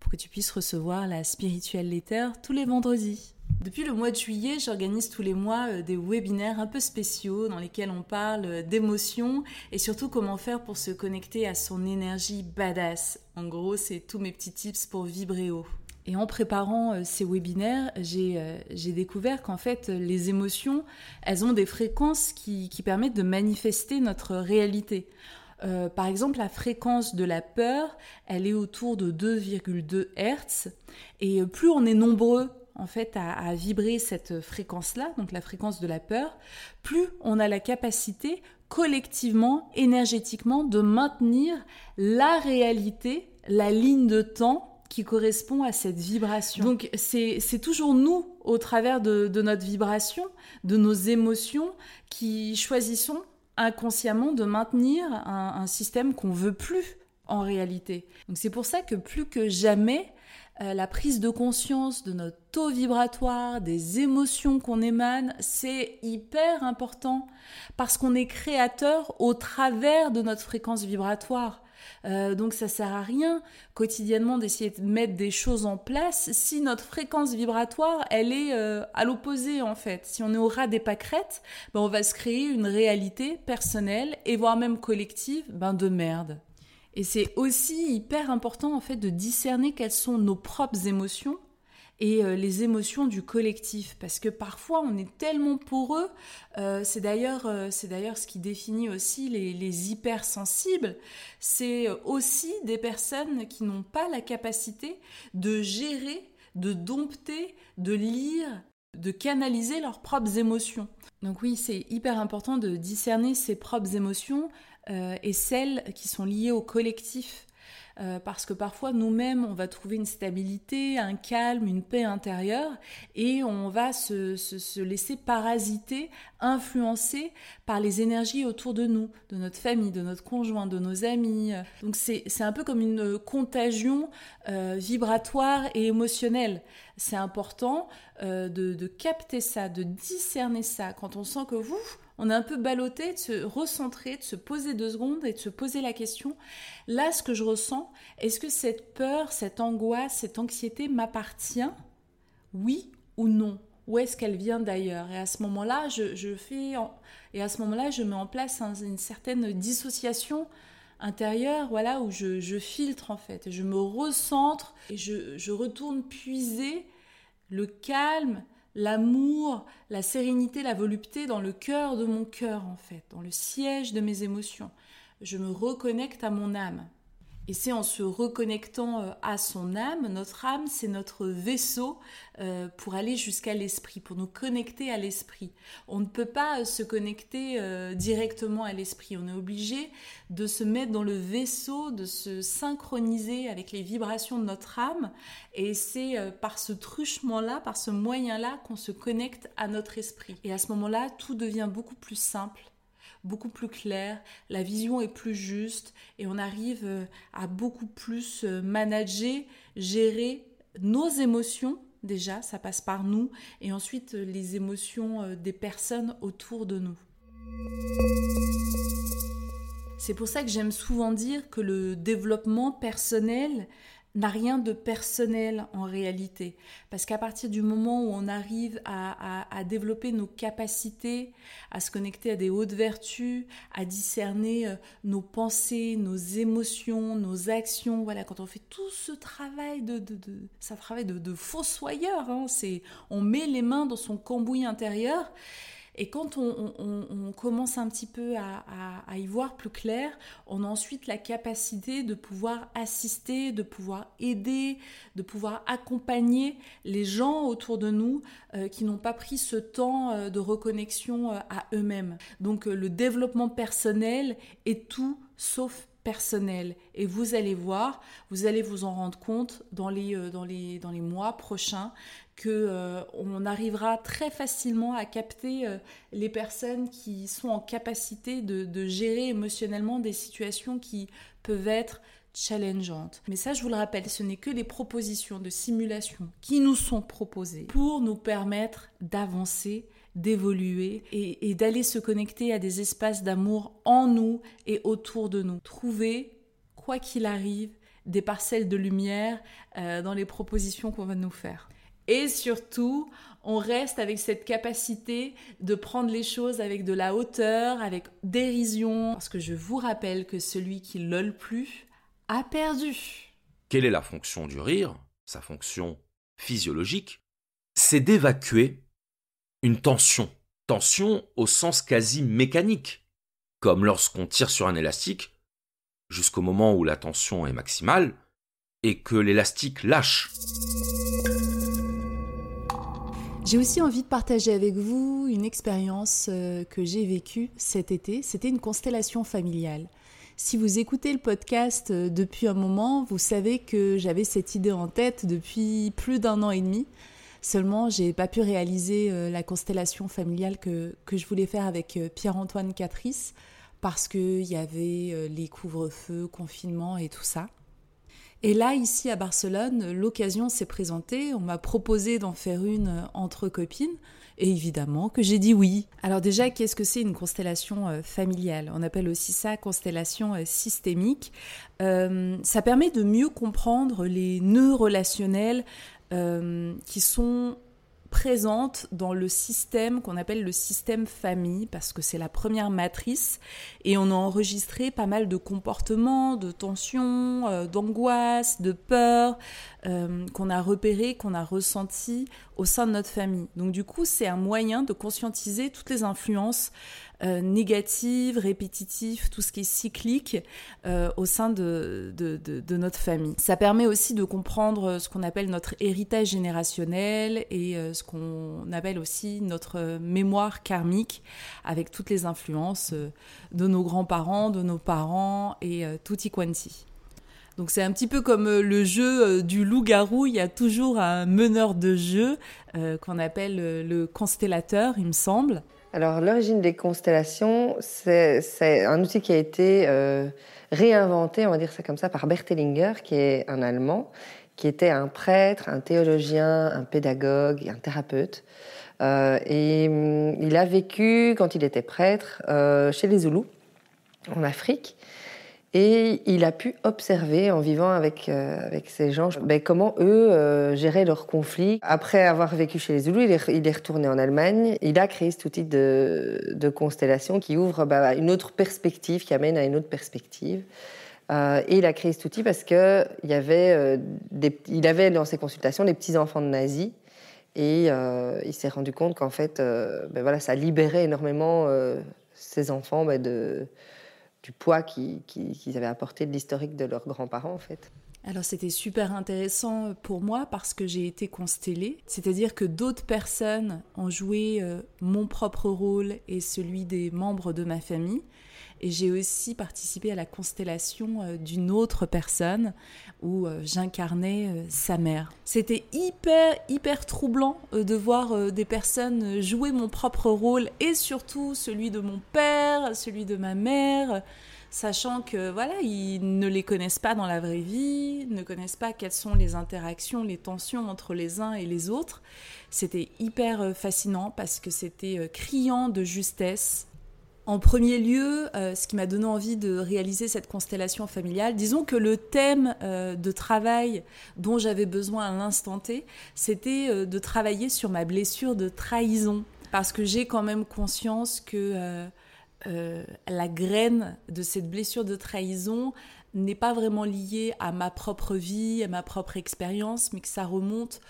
pour que tu puisses recevoir la Spiritual Letter tous les vendredis. Depuis le mois de juillet, j'organise tous les mois euh, des webinaires un peu spéciaux dans lesquels on parle euh, d'émotions et surtout comment faire pour se connecter à son énergie badass. En gros, c'est tous mes petits tips pour vibrer haut. Et en préparant euh, ces webinaires, j'ai découvert qu'en fait, les émotions, elles ont des fréquences qui, qui permettent de manifester notre réalité. Euh, par exemple, la fréquence de la peur, elle est autour de 2,2 Hertz. Et plus on est nombreux en fait à, vibrer cette fréquence-là, donc la fréquence de la peur, plus on a la capacité collectivement, énergétiquement, de maintenir la réalité, la ligne de temps qui correspond à cette vibration. Donc c'est toujours nous, au travers de, notre vibration, de nos émotions, qui choisissons inconsciemment de maintenir un, système qu'on veut plus en réalité. Donc c'est pour ça que plus que jamais, euh, la prise de conscience de notre taux vibratoire, des émotions qu'on émane, c'est hyper important parce qu'on est créateur au travers de notre fréquence vibratoire. Euh, donc ça sert à rien quotidiennement d'essayer de mettre des choses en place si notre fréquence vibratoire elle est euh, à l'opposé en fait. Si on est au ras des pâquerettes, ben on va se créer une réalité personnelle et voire même collective ben de merde. Et c'est aussi hyper important en fait de discerner quelles sont nos propres émotions et euh, les émotions du collectif parce que parfois on est tellement poreux euh, c'est d'ailleurs euh, ce qui définit aussi les, les hypersensibles c'est aussi des personnes qui n'ont pas la capacité de gérer de dompter de lire de canaliser leurs propres émotions. Donc oui, c'est hyper important de discerner ses propres émotions euh, et celles qui sont liées au collectif. Euh, parce que parfois nous-mêmes, on va trouver une stabilité, un calme, une paix intérieure, et on va se, laisser parasiter, influencer par les énergies autour de nous, de notre famille, de notre conjoint, de nos amis. Donc c'est un peu comme une contagion euh, vibratoire et émotionnelle. C'est important de, de capter ça, de discerner ça. Quand on sent que vous, on est un peu ballotté de se recentrer, de se poser deux secondes et de se poser la question, là ce que je ressens, est-ce que cette peur, cette angoisse, cette anxiété m'appartient? Oui ou non? Où est-ce qu'elle vient d'ailleurs? Et à ce moment-là, je, fais et à ce moment-là, je mets en place une certaine dissociation intérieure, voilà, où je, filtre en fait, je me recentre et je, je retourne puiser le calme, l'amour, la sérénité, la volupté dans le cœur de mon cœur en fait, dans le siège de mes émotions. Je me reconnecte à mon âme. Et c'est en se reconnectant euh, à son âme, notre âme, c'est notre vaisseau euh, pour aller jusqu'à l'esprit, pour nous connecter à l'esprit. On ne peut pas euh, se connecter directement à l'esprit. On est obligé de se mettre dans le vaisseau, de se synchroniser avec les vibrations de notre âme. Et c'est par ce truchement-là, par ce moyen-là, qu'on se connecte à notre esprit. Et à ce moment-là, tout devient beaucoup plus simple beaucoup plus clair, la vision est plus juste et on arrive euh, à beaucoup plus euh, manager, gérer nos émotions. Déjà, ça passe par nous et ensuite euh, les émotions des personnes autour de nous. C'est pour ça que j'aime souvent dire que le développement personnel, n'a rien de personnel en réalité. Parce qu'à partir du moment où on arrive à, développer nos capacités, à se connecter à des hautes vertus, à discerner euh, nos pensées, nos émotions, nos actions, voilà, quand on fait tout ce travail de, de, de ça travail de, de fossoyeur, hein, on met les mains dans son cambouis intérieur, et quand on, commence un petit peu à, y voir plus clair, on a ensuite la capacité de pouvoir assister, de pouvoir aider, de pouvoir accompagner les gens autour de nous euh, qui n'ont pas pris ce temps euh, de reconnexion euh, à eux-mêmes. Donc le développement personnel est tout sauf personnel. Et vous allez voir, vous allez vous en rendre compte dans les, dans les, dans les mois prochains que euh, on arrivera très facilement à capter euh, les personnes qui sont en capacité de, gérer émotionnellement des situations qui peuvent être challengeantes. Mais ça, je vous le rappelle, ce n'est que les propositions de simulation qui nous sont proposées pour nous permettre d'avancer, d'évoluer et, d'aller se connecter à des espaces d'amour en nous et autour de nous. Trouver, quoi qu'il arrive, des parcelles de lumière euh, dans les propositions qu'on va nous faire. Et surtout, on reste avec cette capacité de prendre les choses avec de la hauteur, avec dérision. Parce que je vous rappelle que celui qui lol plus a perdu. Quelle est la fonction du rire? Sa fonction physiologique, c'est d'évacuer une tension. Tension au sens quasi mécanique. Comme lorsqu'on tire sur un élastique jusqu'au moment où la tension est maximale et que l'élastique lâche. J'ai aussi envie de partager avec vous une expérience euh, que j'ai vécue cet été. C'était une constellation familiale. Si vous écoutez le podcast euh, depuis un moment, vous savez que j'avais cette idée en tête depuis plus d'un an et demi. Seulement, j'ai pas pu réaliser euh, la constellation familiale que, que je voulais faire avec Pierre-Antoine Catrice parce qu'il y avait les couvre-feux, confinement et tout ça. Et là, ici à Barcelone, l'occasion s'est présentée. On m'a proposé d'en faire une euh, entre copines. Et évidemment que j'ai dit oui. Alors déjà, qu'est-ce que c'est une constellation euh, familiale? On appelle aussi ça constellation euh, systémique. ça permet de mieux comprendre les nœuds relationnels qui sont présente dans le système qu'on appelle le système famille, parce que c'est la première matrice, et on a enregistré pas mal de comportements, de tensions, euh, d'angoisse, de peur, euh, qu'on a repéré, qu'on a ressenti au sein de notre famille. Donc du coup, c'est un moyen de conscientiser toutes les influences euh, négatives, répétitives, tout ce qui est cyclique euh, au sein de, notre famille. Ça permet aussi de comprendre ce qu'on appelle notre héritage générationnel et ce qu'on appelle aussi notre mémoire karmique avec toutes les influences de nos grands-parents, de nos parents et tutti quanti. Donc c'est un petit peu comme le jeu du loup-garou, il y a toujours un meneur de jeu qu'on appelle le constellateur, il me semble. Alors, l'origine des constellations, c'est un outil qui a été euh, réinventé, on va dire ça comme ça, par Bert Hellinger, qui est un Allemand, qui était un prêtre, un théologien, un pédagogue, un thérapeute. Euh, et hum, il a vécu, quand il était prêtre, euh, chez les Zoulous, en Afrique. Et il a pu observer en vivant avec, euh, avec ces gens ben, comment eux euh, géraient leurs conflits. Après avoir vécu chez les Zoulous, il est, retourné en Allemagne. Il a créé cet outil de, constellation qui ouvre bah, une autre perspective, qui amène à une autre perspective. Euh, et il a créé cet outil parce qu'il avait avait dans ses consultations des petits-enfants de nazis. Et il s'est rendu compte qu'en fait, ben, voilà, ça libérait énormément ces enfants ben, de du poids qu'ils avaient apporté de l'historique de leurs grands-parents en fait. Alors c'était super intéressant pour moi parce que j'ai été constellée, c'est-à-dire que d'autres personnes ont joué euh, mon propre rôle et celui des membres de ma famille. Et j'ai aussi participé à la constellation euh, d'une autre personne où euh, j'incarnais euh, sa mère. C'était hyper, hyper troublant de voir des personnes jouer mon propre rôle et surtout celui de mon père, celui de ma mère sachant que voilà, ils ne les connaissent pas dans la vraie vie, ne connaissent pas quelles sont les interactions, les tensions entre les uns et les autres. C'était hyper fascinant parce que c'était criant de justesse en premier lieu, euh, ce qui m'a donné envie de réaliser cette constellation familiale, disons que le thème euh, de travail dont j'avais besoin à l'instant T, c'était euh, de travailler sur ma blessure de trahison. Parce que j'ai quand même conscience que la graine de cette blessure de trahison n'est pas vraiment liée à ma propre vie, à ma propre expérience, mais que ça remonte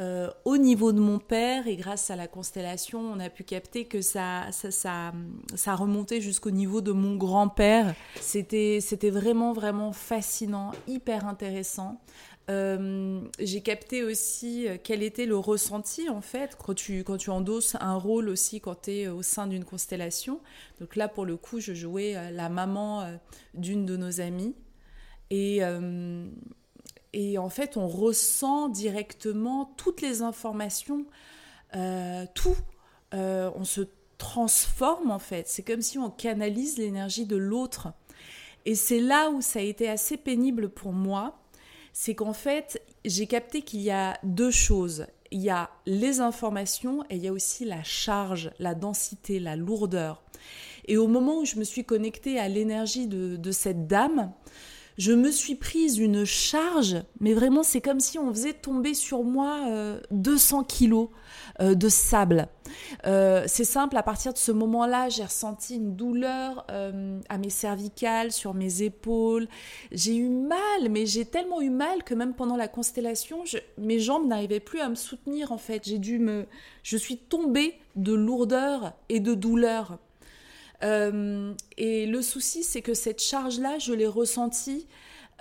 euh, au niveau de mon père, et grâce à la constellation, on a pu capter que ça, ça, remontait jusqu'au niveau de mon grand-père. C'était, c'était vraiment, vraiment fascinant, hyper intéressant. Euh, j'ai capté aussi euh, quel était le ressenti en fait quand tu, quand tu endosses un rôle aussi quand tu es au sein d'une constellation. Donc là pour le coup je jouais la maman d'une de nos amies et, et en fait, on ressent directement toutes les informations, euh, tout. Euh, on se transforme en fait. C'est comme si on canalise l'énergie de l'autre. Et c'est là où ça a été assez pénible pour moi. C'est qu'en fait, j'ai capté qu'il y a deux choses. Il y a les informations et il y a aussi la charge, la densité, la lourdeur. Et au moment où je me suis connectée à l'énergie de, de cette dame, je me suis prise une charge, mais vraiment c'est comme si on faisait tomber sur moi 200 euh, kilos euh, de sable. Euh, c'est simple, à partir de ce moment-là, j'ai ressenti une douleur à mes cervicales, sur mes épaules. J'ai eu mal, mais j'ai tellement eu mal que même pendant la constellation, mes jambes n'arrivaient plus à me soutenir en fait. J'ai dû me, je suis tombée de lourdeur et de douleur. Euh, et le souci, c'est que cette charge-là, je l'ai ressentie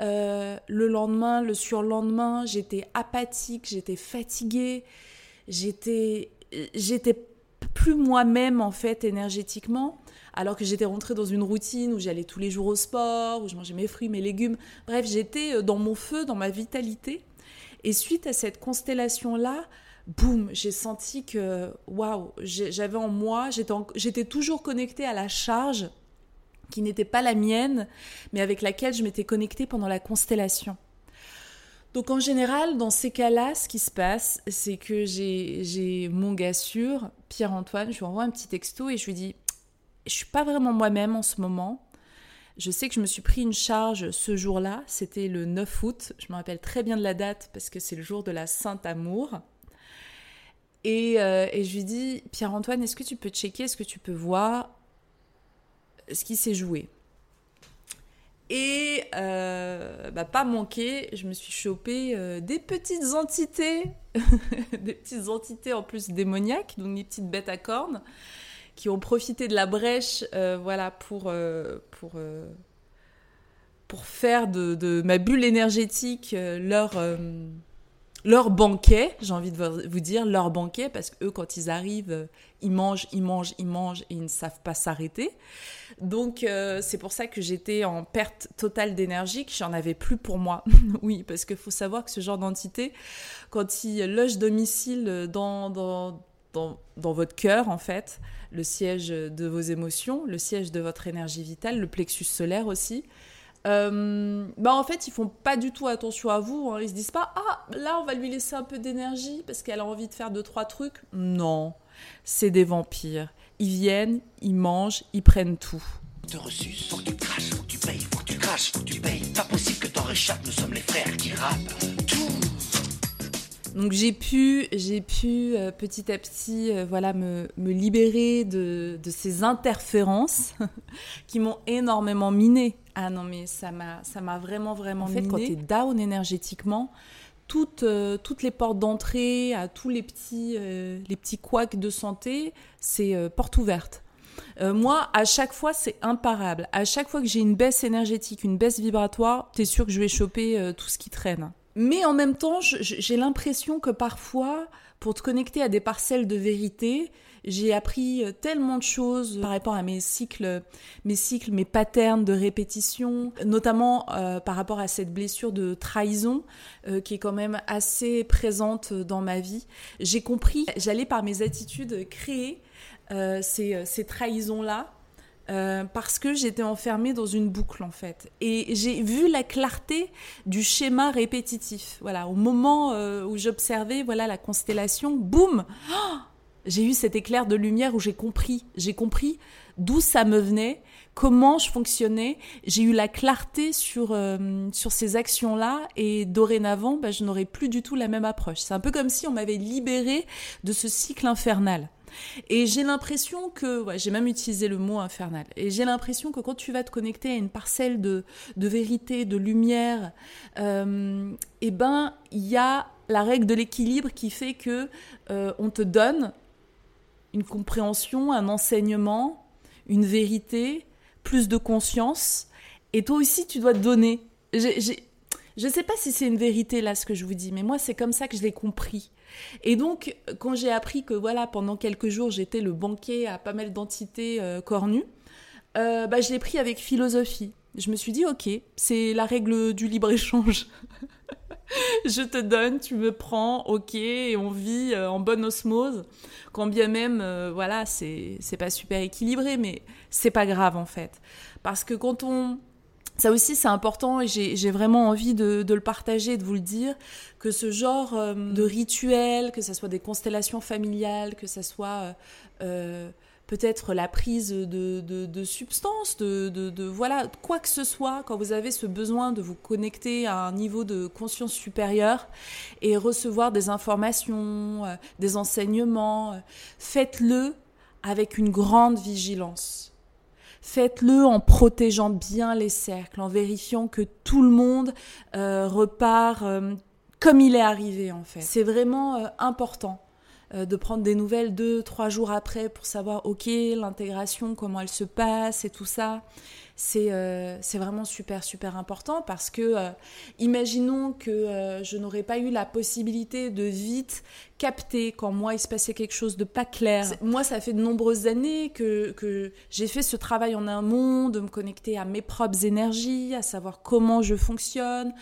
euh, le lendemain, le surlendemain. J'étais apathique, j'étais fatiguée, j'étais, j'étais plus moi-même en fait énergétiquement. Alors que j'étais rentrée dans une routine où j'allais tous les jours au sport, où je mangeais mes fruits, mes légumes. Bref, j'étais euh, dans mon feu, dans ma vitalité. Et suite à cette constellation-là, boum, j'ai senti que, waouh, j'avais en moi, j'étais toujours connectée à la charge qui n'était pas la mienne, mais avec laquelle je m'étais connectée pendant la constellation. Donc en général, dans ces cas-là, ce qui se passe, c'est que j'ai mon gars sûr, Pierre-Antoine, je lui envoie un petit texto et je lui dis, je suis pas vraiment moi-même en ce moment. Je sais que je me suis pris une charge ce jour-là, c'était le 9 août, je me rappelle très bien de la date parce que c'est le jour de la Sainte Amour. Euh, et, je lui dis, Pierre-Antoine, est-ce que tu peux checker, est-ce que tu peux voir ce qui s'est joué? Et euh, bah, pas manqué, je me suis chopé euh, des petites entités, des petites entités en plus démoniaques, donc des petites bêtes à cornes, qui ont profité de la brèche, voilà, pour faire de, ma bulle énergétique leur leur banquet, j'ai envie de vous dire, leur banquet, parce qu'eux, quand ils arrivent, euh, ils mangent, ils mangent, ils mangent et ils ne savent pas s'arrêter. Donc, euh, c'est pour ça que j'étais en perte totale d'énergie, que j'en avais plus pour moi. oui, parce qu'il faut savoir que ce genre d'entité, quand il loge domicile dans, dans, dans, dans votre cœur, en fait, le siège de vos émotions, le siège de votre énergie vitale, le plexus solaire aussi, euh, bah en fait, ils font pas du tout attention à vous. Hein. Ils se disent pas ah là on va lui laisser un peu d'énergie parce qu'elle a envie de faire deux trois trucs. Non, c'est des vampires. Ils viennent, ils mangent, ils prennent tout. Te reçu, faut que tu craches, faut que tu payes, faut que tu craches, faut que tu payes. Pas possible que t'en réchappes. Nous sommes les frères qui rappent. Tout. Donc j'ai pu, j'ai pu euh, petit à petit euh, voilà, me, me libérer de, de, ces interférences qui m'ont énormément miné. Ah non mais ça m'a, ça m'a vraiment vraiment en fait, Quand tu es down énergétiquement, toutes, euh, toutes les portes d'entrée à tous les petits, les petits couacs de santé, c'est porte ouverte. moi, à chaque fois, c'est imparable. À chaque fois que j'ai une baisse énergétique, une baisse vibratoire, tu es sûr que je vais choper tout ce qui traîne. Mais en même temps, j'ai l'impression que parfois, pour te connecter à des parcelles de vérité, j'ai appris euh, tellement de choses par rapport à mes cycles, mes cycles, mes patterns de répétition, notamment euh, par rapport à cette blessure de trahison euh, qui est quand même assez présente dans ma vie. J'ai compris, j'allais par mes attitudes créer ces, ces trahisons-là euh, parce que j'étais enfermée dans une boucle en fait. Et j'ai vu la clarté du schéma répétitif. Voilà, au moment euh, où j'observais voilà la constellation, boum, j'ai eu cet éclair de lumière où j'ai compris, j'ai compris d'où ça me venait, comment je fonctionnais. J'ai eu la clarté sur euh, sur ces actions-là et dorénavant, bah, je n'aurais plus du tout la même approche. C'est un peu comme si on m'avait libéré de ce cycle infernal. Et j'ai l'impression que, j'ai même utilisé le mot infernal, et j'ai l'impression que quand tu vas te connecter à une parcelle de, de vérité, de lumière, euh, eh ben, il y a la règle de l'équilibre qui fait que euh, on te donne une compréhension, un enseignement, une vérité, plus de conscience, et toi aussi tu dois te donner. Je ne sais pas si c'est une vérité là ce que je vous dis, mais moi c'est comme ça que je l'ai compris. Et donc, quand j'ai appris que voilà, pendant quelques jours, j'étais le banquier à pas mal d'entités euh, cornues, euh, bah, je l'ai pris avec philosophie. Je me suis dit, ok, c'est la règle du libre-échange. je te donne, tu me prends, ok, et on vit euh, en bonne osmose. Quand bien même, voilà, c'est pas super équilibré, mais c'est pas grave en fait. Parce que quand on ça aussi, c'est important et j'ai vraiment envie de, le partager, de vous le dire, que ce genre euh, de rituel, que ce soit des constellations familiales, que ce soit euh, euh, peut-être la prise de, substances, de, voilà, quoi que ce soit, quand vous avez ce besoin de vous connecter à un niveau de conscience supérieure et recevoir des informations, des enseignements, faites-le avec une grande vigilance Faites-le en protégeant bien les cercles, en vérifiant que tout le monde euh, repart euh, comme il est arrivé en fait. C'est vraiment euh, important. Euh, de prendre des nouvelles deux, trois jours après pour savoir, ok, l'intégration, comment elle se passe et tout ça c'est euh, vraiment super super important parce que euh, imaginons que je n'aurais pas eu la possibilité de vite capter quand moi il se passait quelque chose de pas clair. Moi ça fait de nombreuses années que, que j'ai fait ce travail en amont, de me connecter à mes propres énergies, à savoir comment je fonctionne,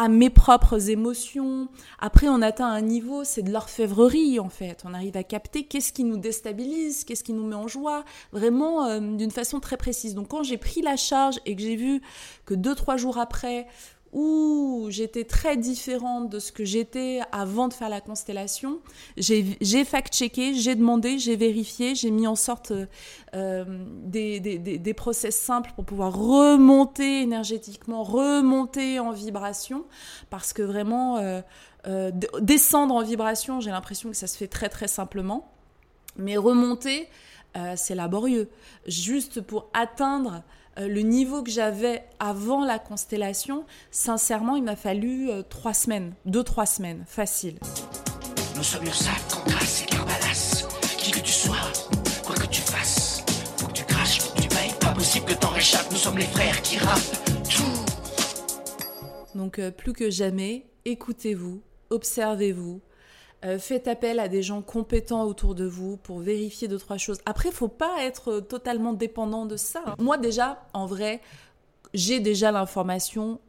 à mes propres émotions. Après, on atteint un niveau, c'est de l'orfèvrerie en fait. On arrive à capter qu'est-ce qui nous déstabilise, qu'est-ce qui nous met en joie, vraiment euh, d'une façon très précise. Donc quand j'ai pris la charge et que j'ai vu que deux, trois jours après, où j'étais très différente de ce que j'étais avant de faire la constellation. J'ai fact-checké, j'ai demandé, j'ai vérifié, j'ai mis en sorte euh, des, des, des, process simples pour pouvoir remonter énergétiquement, remonter en vibration, parce que vraiment, euh, euh, descendre en vibration, j'ai l'impression que ça se fait très très simplement, mais remonter, c'est laborieux. Juste pour atteindre euh, le niveau que j'avais avant la constellation, sincèrement, il m'a fallu euh, trois semaines, deux, trois semaines, facile. Nous sommes Ursaf, grâce et Carbalas. Qui que tu sois, quoi que tu fasses, faut que tu craches, faut que tu payes. Pas possible que t'en réchappes, nous sommes les frères qui rappent tout. Donc, euh, plus que jamais, écoutez-vous, observez-vous, euh, faites appel à des gens compétents autour de vous pour vérifier deux, trois choses. Après, il faut pas être totalement dépendant de ça. Moi, déjà, en vrai, j'ai déjà l'information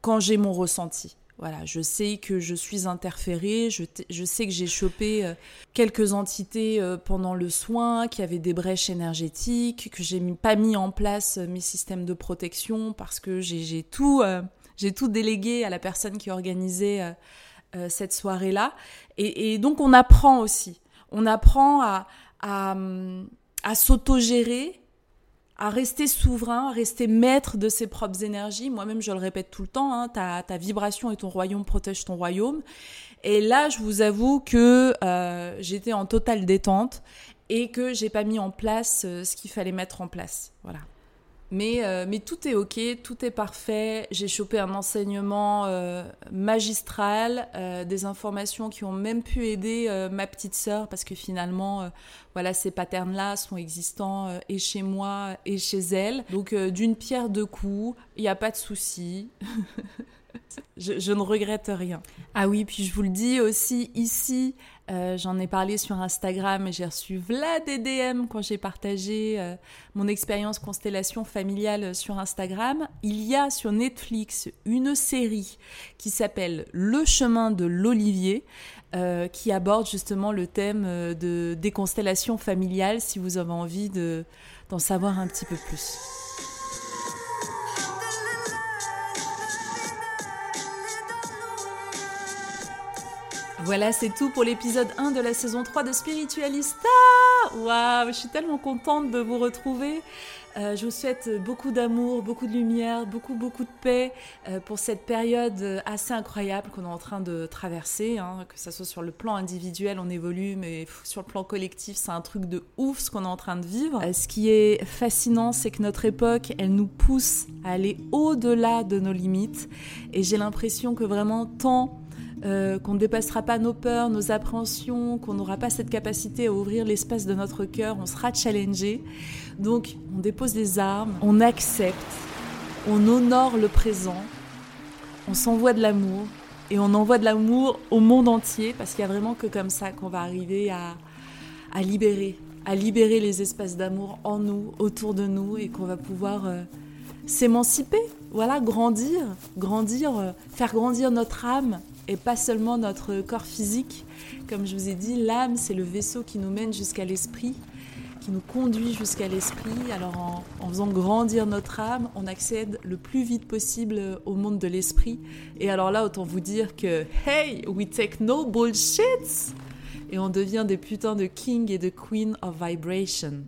quand j'ai mon ressenti. Voilà, je sais que je suis interférée, je, je sais que j'ai chopé euh, quelques entités euh, pendant le soin, qu'il y avait des brèches énergétiques, que j'ai pas mis en place mes systèmes de protection parce que j'ai tout, j'ai tout délégué à la personne qui organisait euh, cette soirée-là. Et, donc on apprend aussi. On apprend à, à, s'autogérer, à rester souverain, à rester maître de ses propres énergies. Moi-même, je le répète tout le temps, hein, ta, vibration et ton royaume protègent ton royaume. Et là, je vous avoue que euh, j'étais en totale détente et que j'ai pas mis en place euh, ce qu'il fallait mettre en place. Voilà. Mais, euh, mais tout est ok, tout est parfait. J'ai chopé un enseignement euh, magistral, euh, des informations qui ont même pu aider ma petite sœur parce que finalement, voilà, ces patterns-là sont existants et chez moi et chez elle. Donc d'une pierre deux coups, il n'y a pas de souci. je, je, ne regrette rien. Ah oui, puis je vous le dis aussi ici, euh, j'en ai parlé sur Instagram et j'ai reçu Vlad des DM quand j'ai partagé euh, mon expérience constellation familiale sur Instagram. Il y a sur Netflix une série qui s'appelle Le chemin de l'Olivier. Euh, qui aborde justement le thème de, des constellations familiales si vous avez envie d'en savoir un petit peu plus. Voilà, c'est tout pour l'épisode 1 de la saison 3 de Spiritualista. Waouh, je suis tellement contente de vous retrouver. Euh, je vous souhaite beaucoup d'amour, beaucoup de lumière, beaucoup, beaucoup de paix euh, pour cette période assez incroyable qu'on est en train de traverser. Hein, que ce soit sur le plan individuel, on évolue, mais sur le plan collectif, c'est un truc de ouf ce qu'on est en train de vivre. Euh, ce qui est fascinant, c'est que notre époque, elle nous pousse à aller au-delà de nos limites. Et j'ai l'impression que vraiment, tant euh, qu'on ne dépassera pas nos peurs, nos appréhensions, qu'on n'aura pas cette capacité à ouvrir l'espace de notre cœur, on sera challengé. Donc on dépose les armes, on accepte, on honore le présent, on s'envoie de l'amour et on envoie de l'amour au monde entier parce qu'il y a vraiment que comme ça qu'on va arriver à, libérer, à libérer les espaces d'amour en nous, autour de nous et qu'on va pouvoir euh, s'émanciper, voilà, grandir, grandir, euh, faire grandir notre âme et pas seulement notre corps physique. Comme je vous ai dit, l'âme, c'est le vaisseau qui nous mène jusqu'à l'esprit, qui nous conduit jusqu'à l'esprit. Alors en, en, faisant grandir notre âme, on accède le plus vite possible au monde de l'esprit. Et alors là, autant vous dire que, hey, we take no bullshit Et on devient des putains de king et de queen of vibration.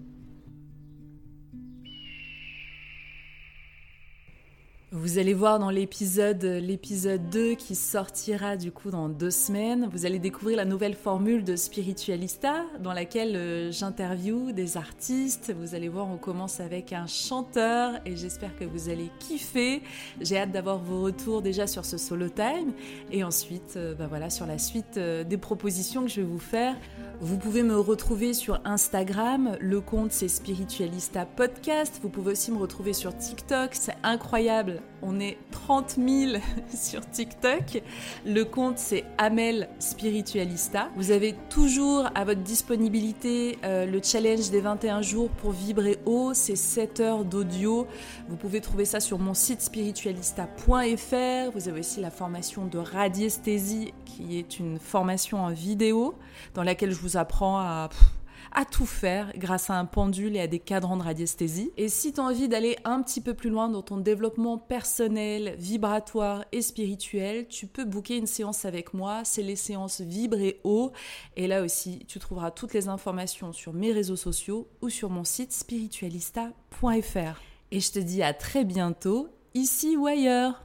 Vous allez voir dans l'épisode l'épisode 2 qui sortira du coup dans deux semaines, vous allez découvrir la nouvelle formule de Spiritualista dans laquelle euh, j'interviewe des artistes. Vous allez voir, on commence avec un chanteur et j'espère que vous allez kiffer. J'ai hâte d'avoir vos retours déjà sur ce solo time et ensuite bah voilà sur la suite euh, des propositions que je vais vous faire. Vous pouvez me retrouver sur Instagram, le compte c'est Spiritualista Podcast. Vous pouvez aussi me retrouver sur TikTok, c'est incroyable. On est 30 000 sur TikTok. Le compte c'est Amel Spiritualista. Vous avez toujours à votre disponibilité euh, le challenge des 21 jours pour vibrer haut, c'est 7 heures d'audio. Vous pouvez trouver ça sur mon site spiritualista.fr. Vous avez aussi la formation de radiesthésie qui est une formation en vidéo dans laquelle je vous apprends à, à tout faire grâce à un pendule et à des cadrans de radiesthésie. Et si tu as envie d'aller un petit peu plus loin dans ton développement personnel, vibratoire et spirituel, tu peux booker une séance avec moi. C'est les séances Vibrer haut. Et là aussi, tu trouveras toutes les informations sur mes réseaux sociaux ou sur mon site spiritualista.fr. Et je te dis à très bientôt, ici ou ailleurs.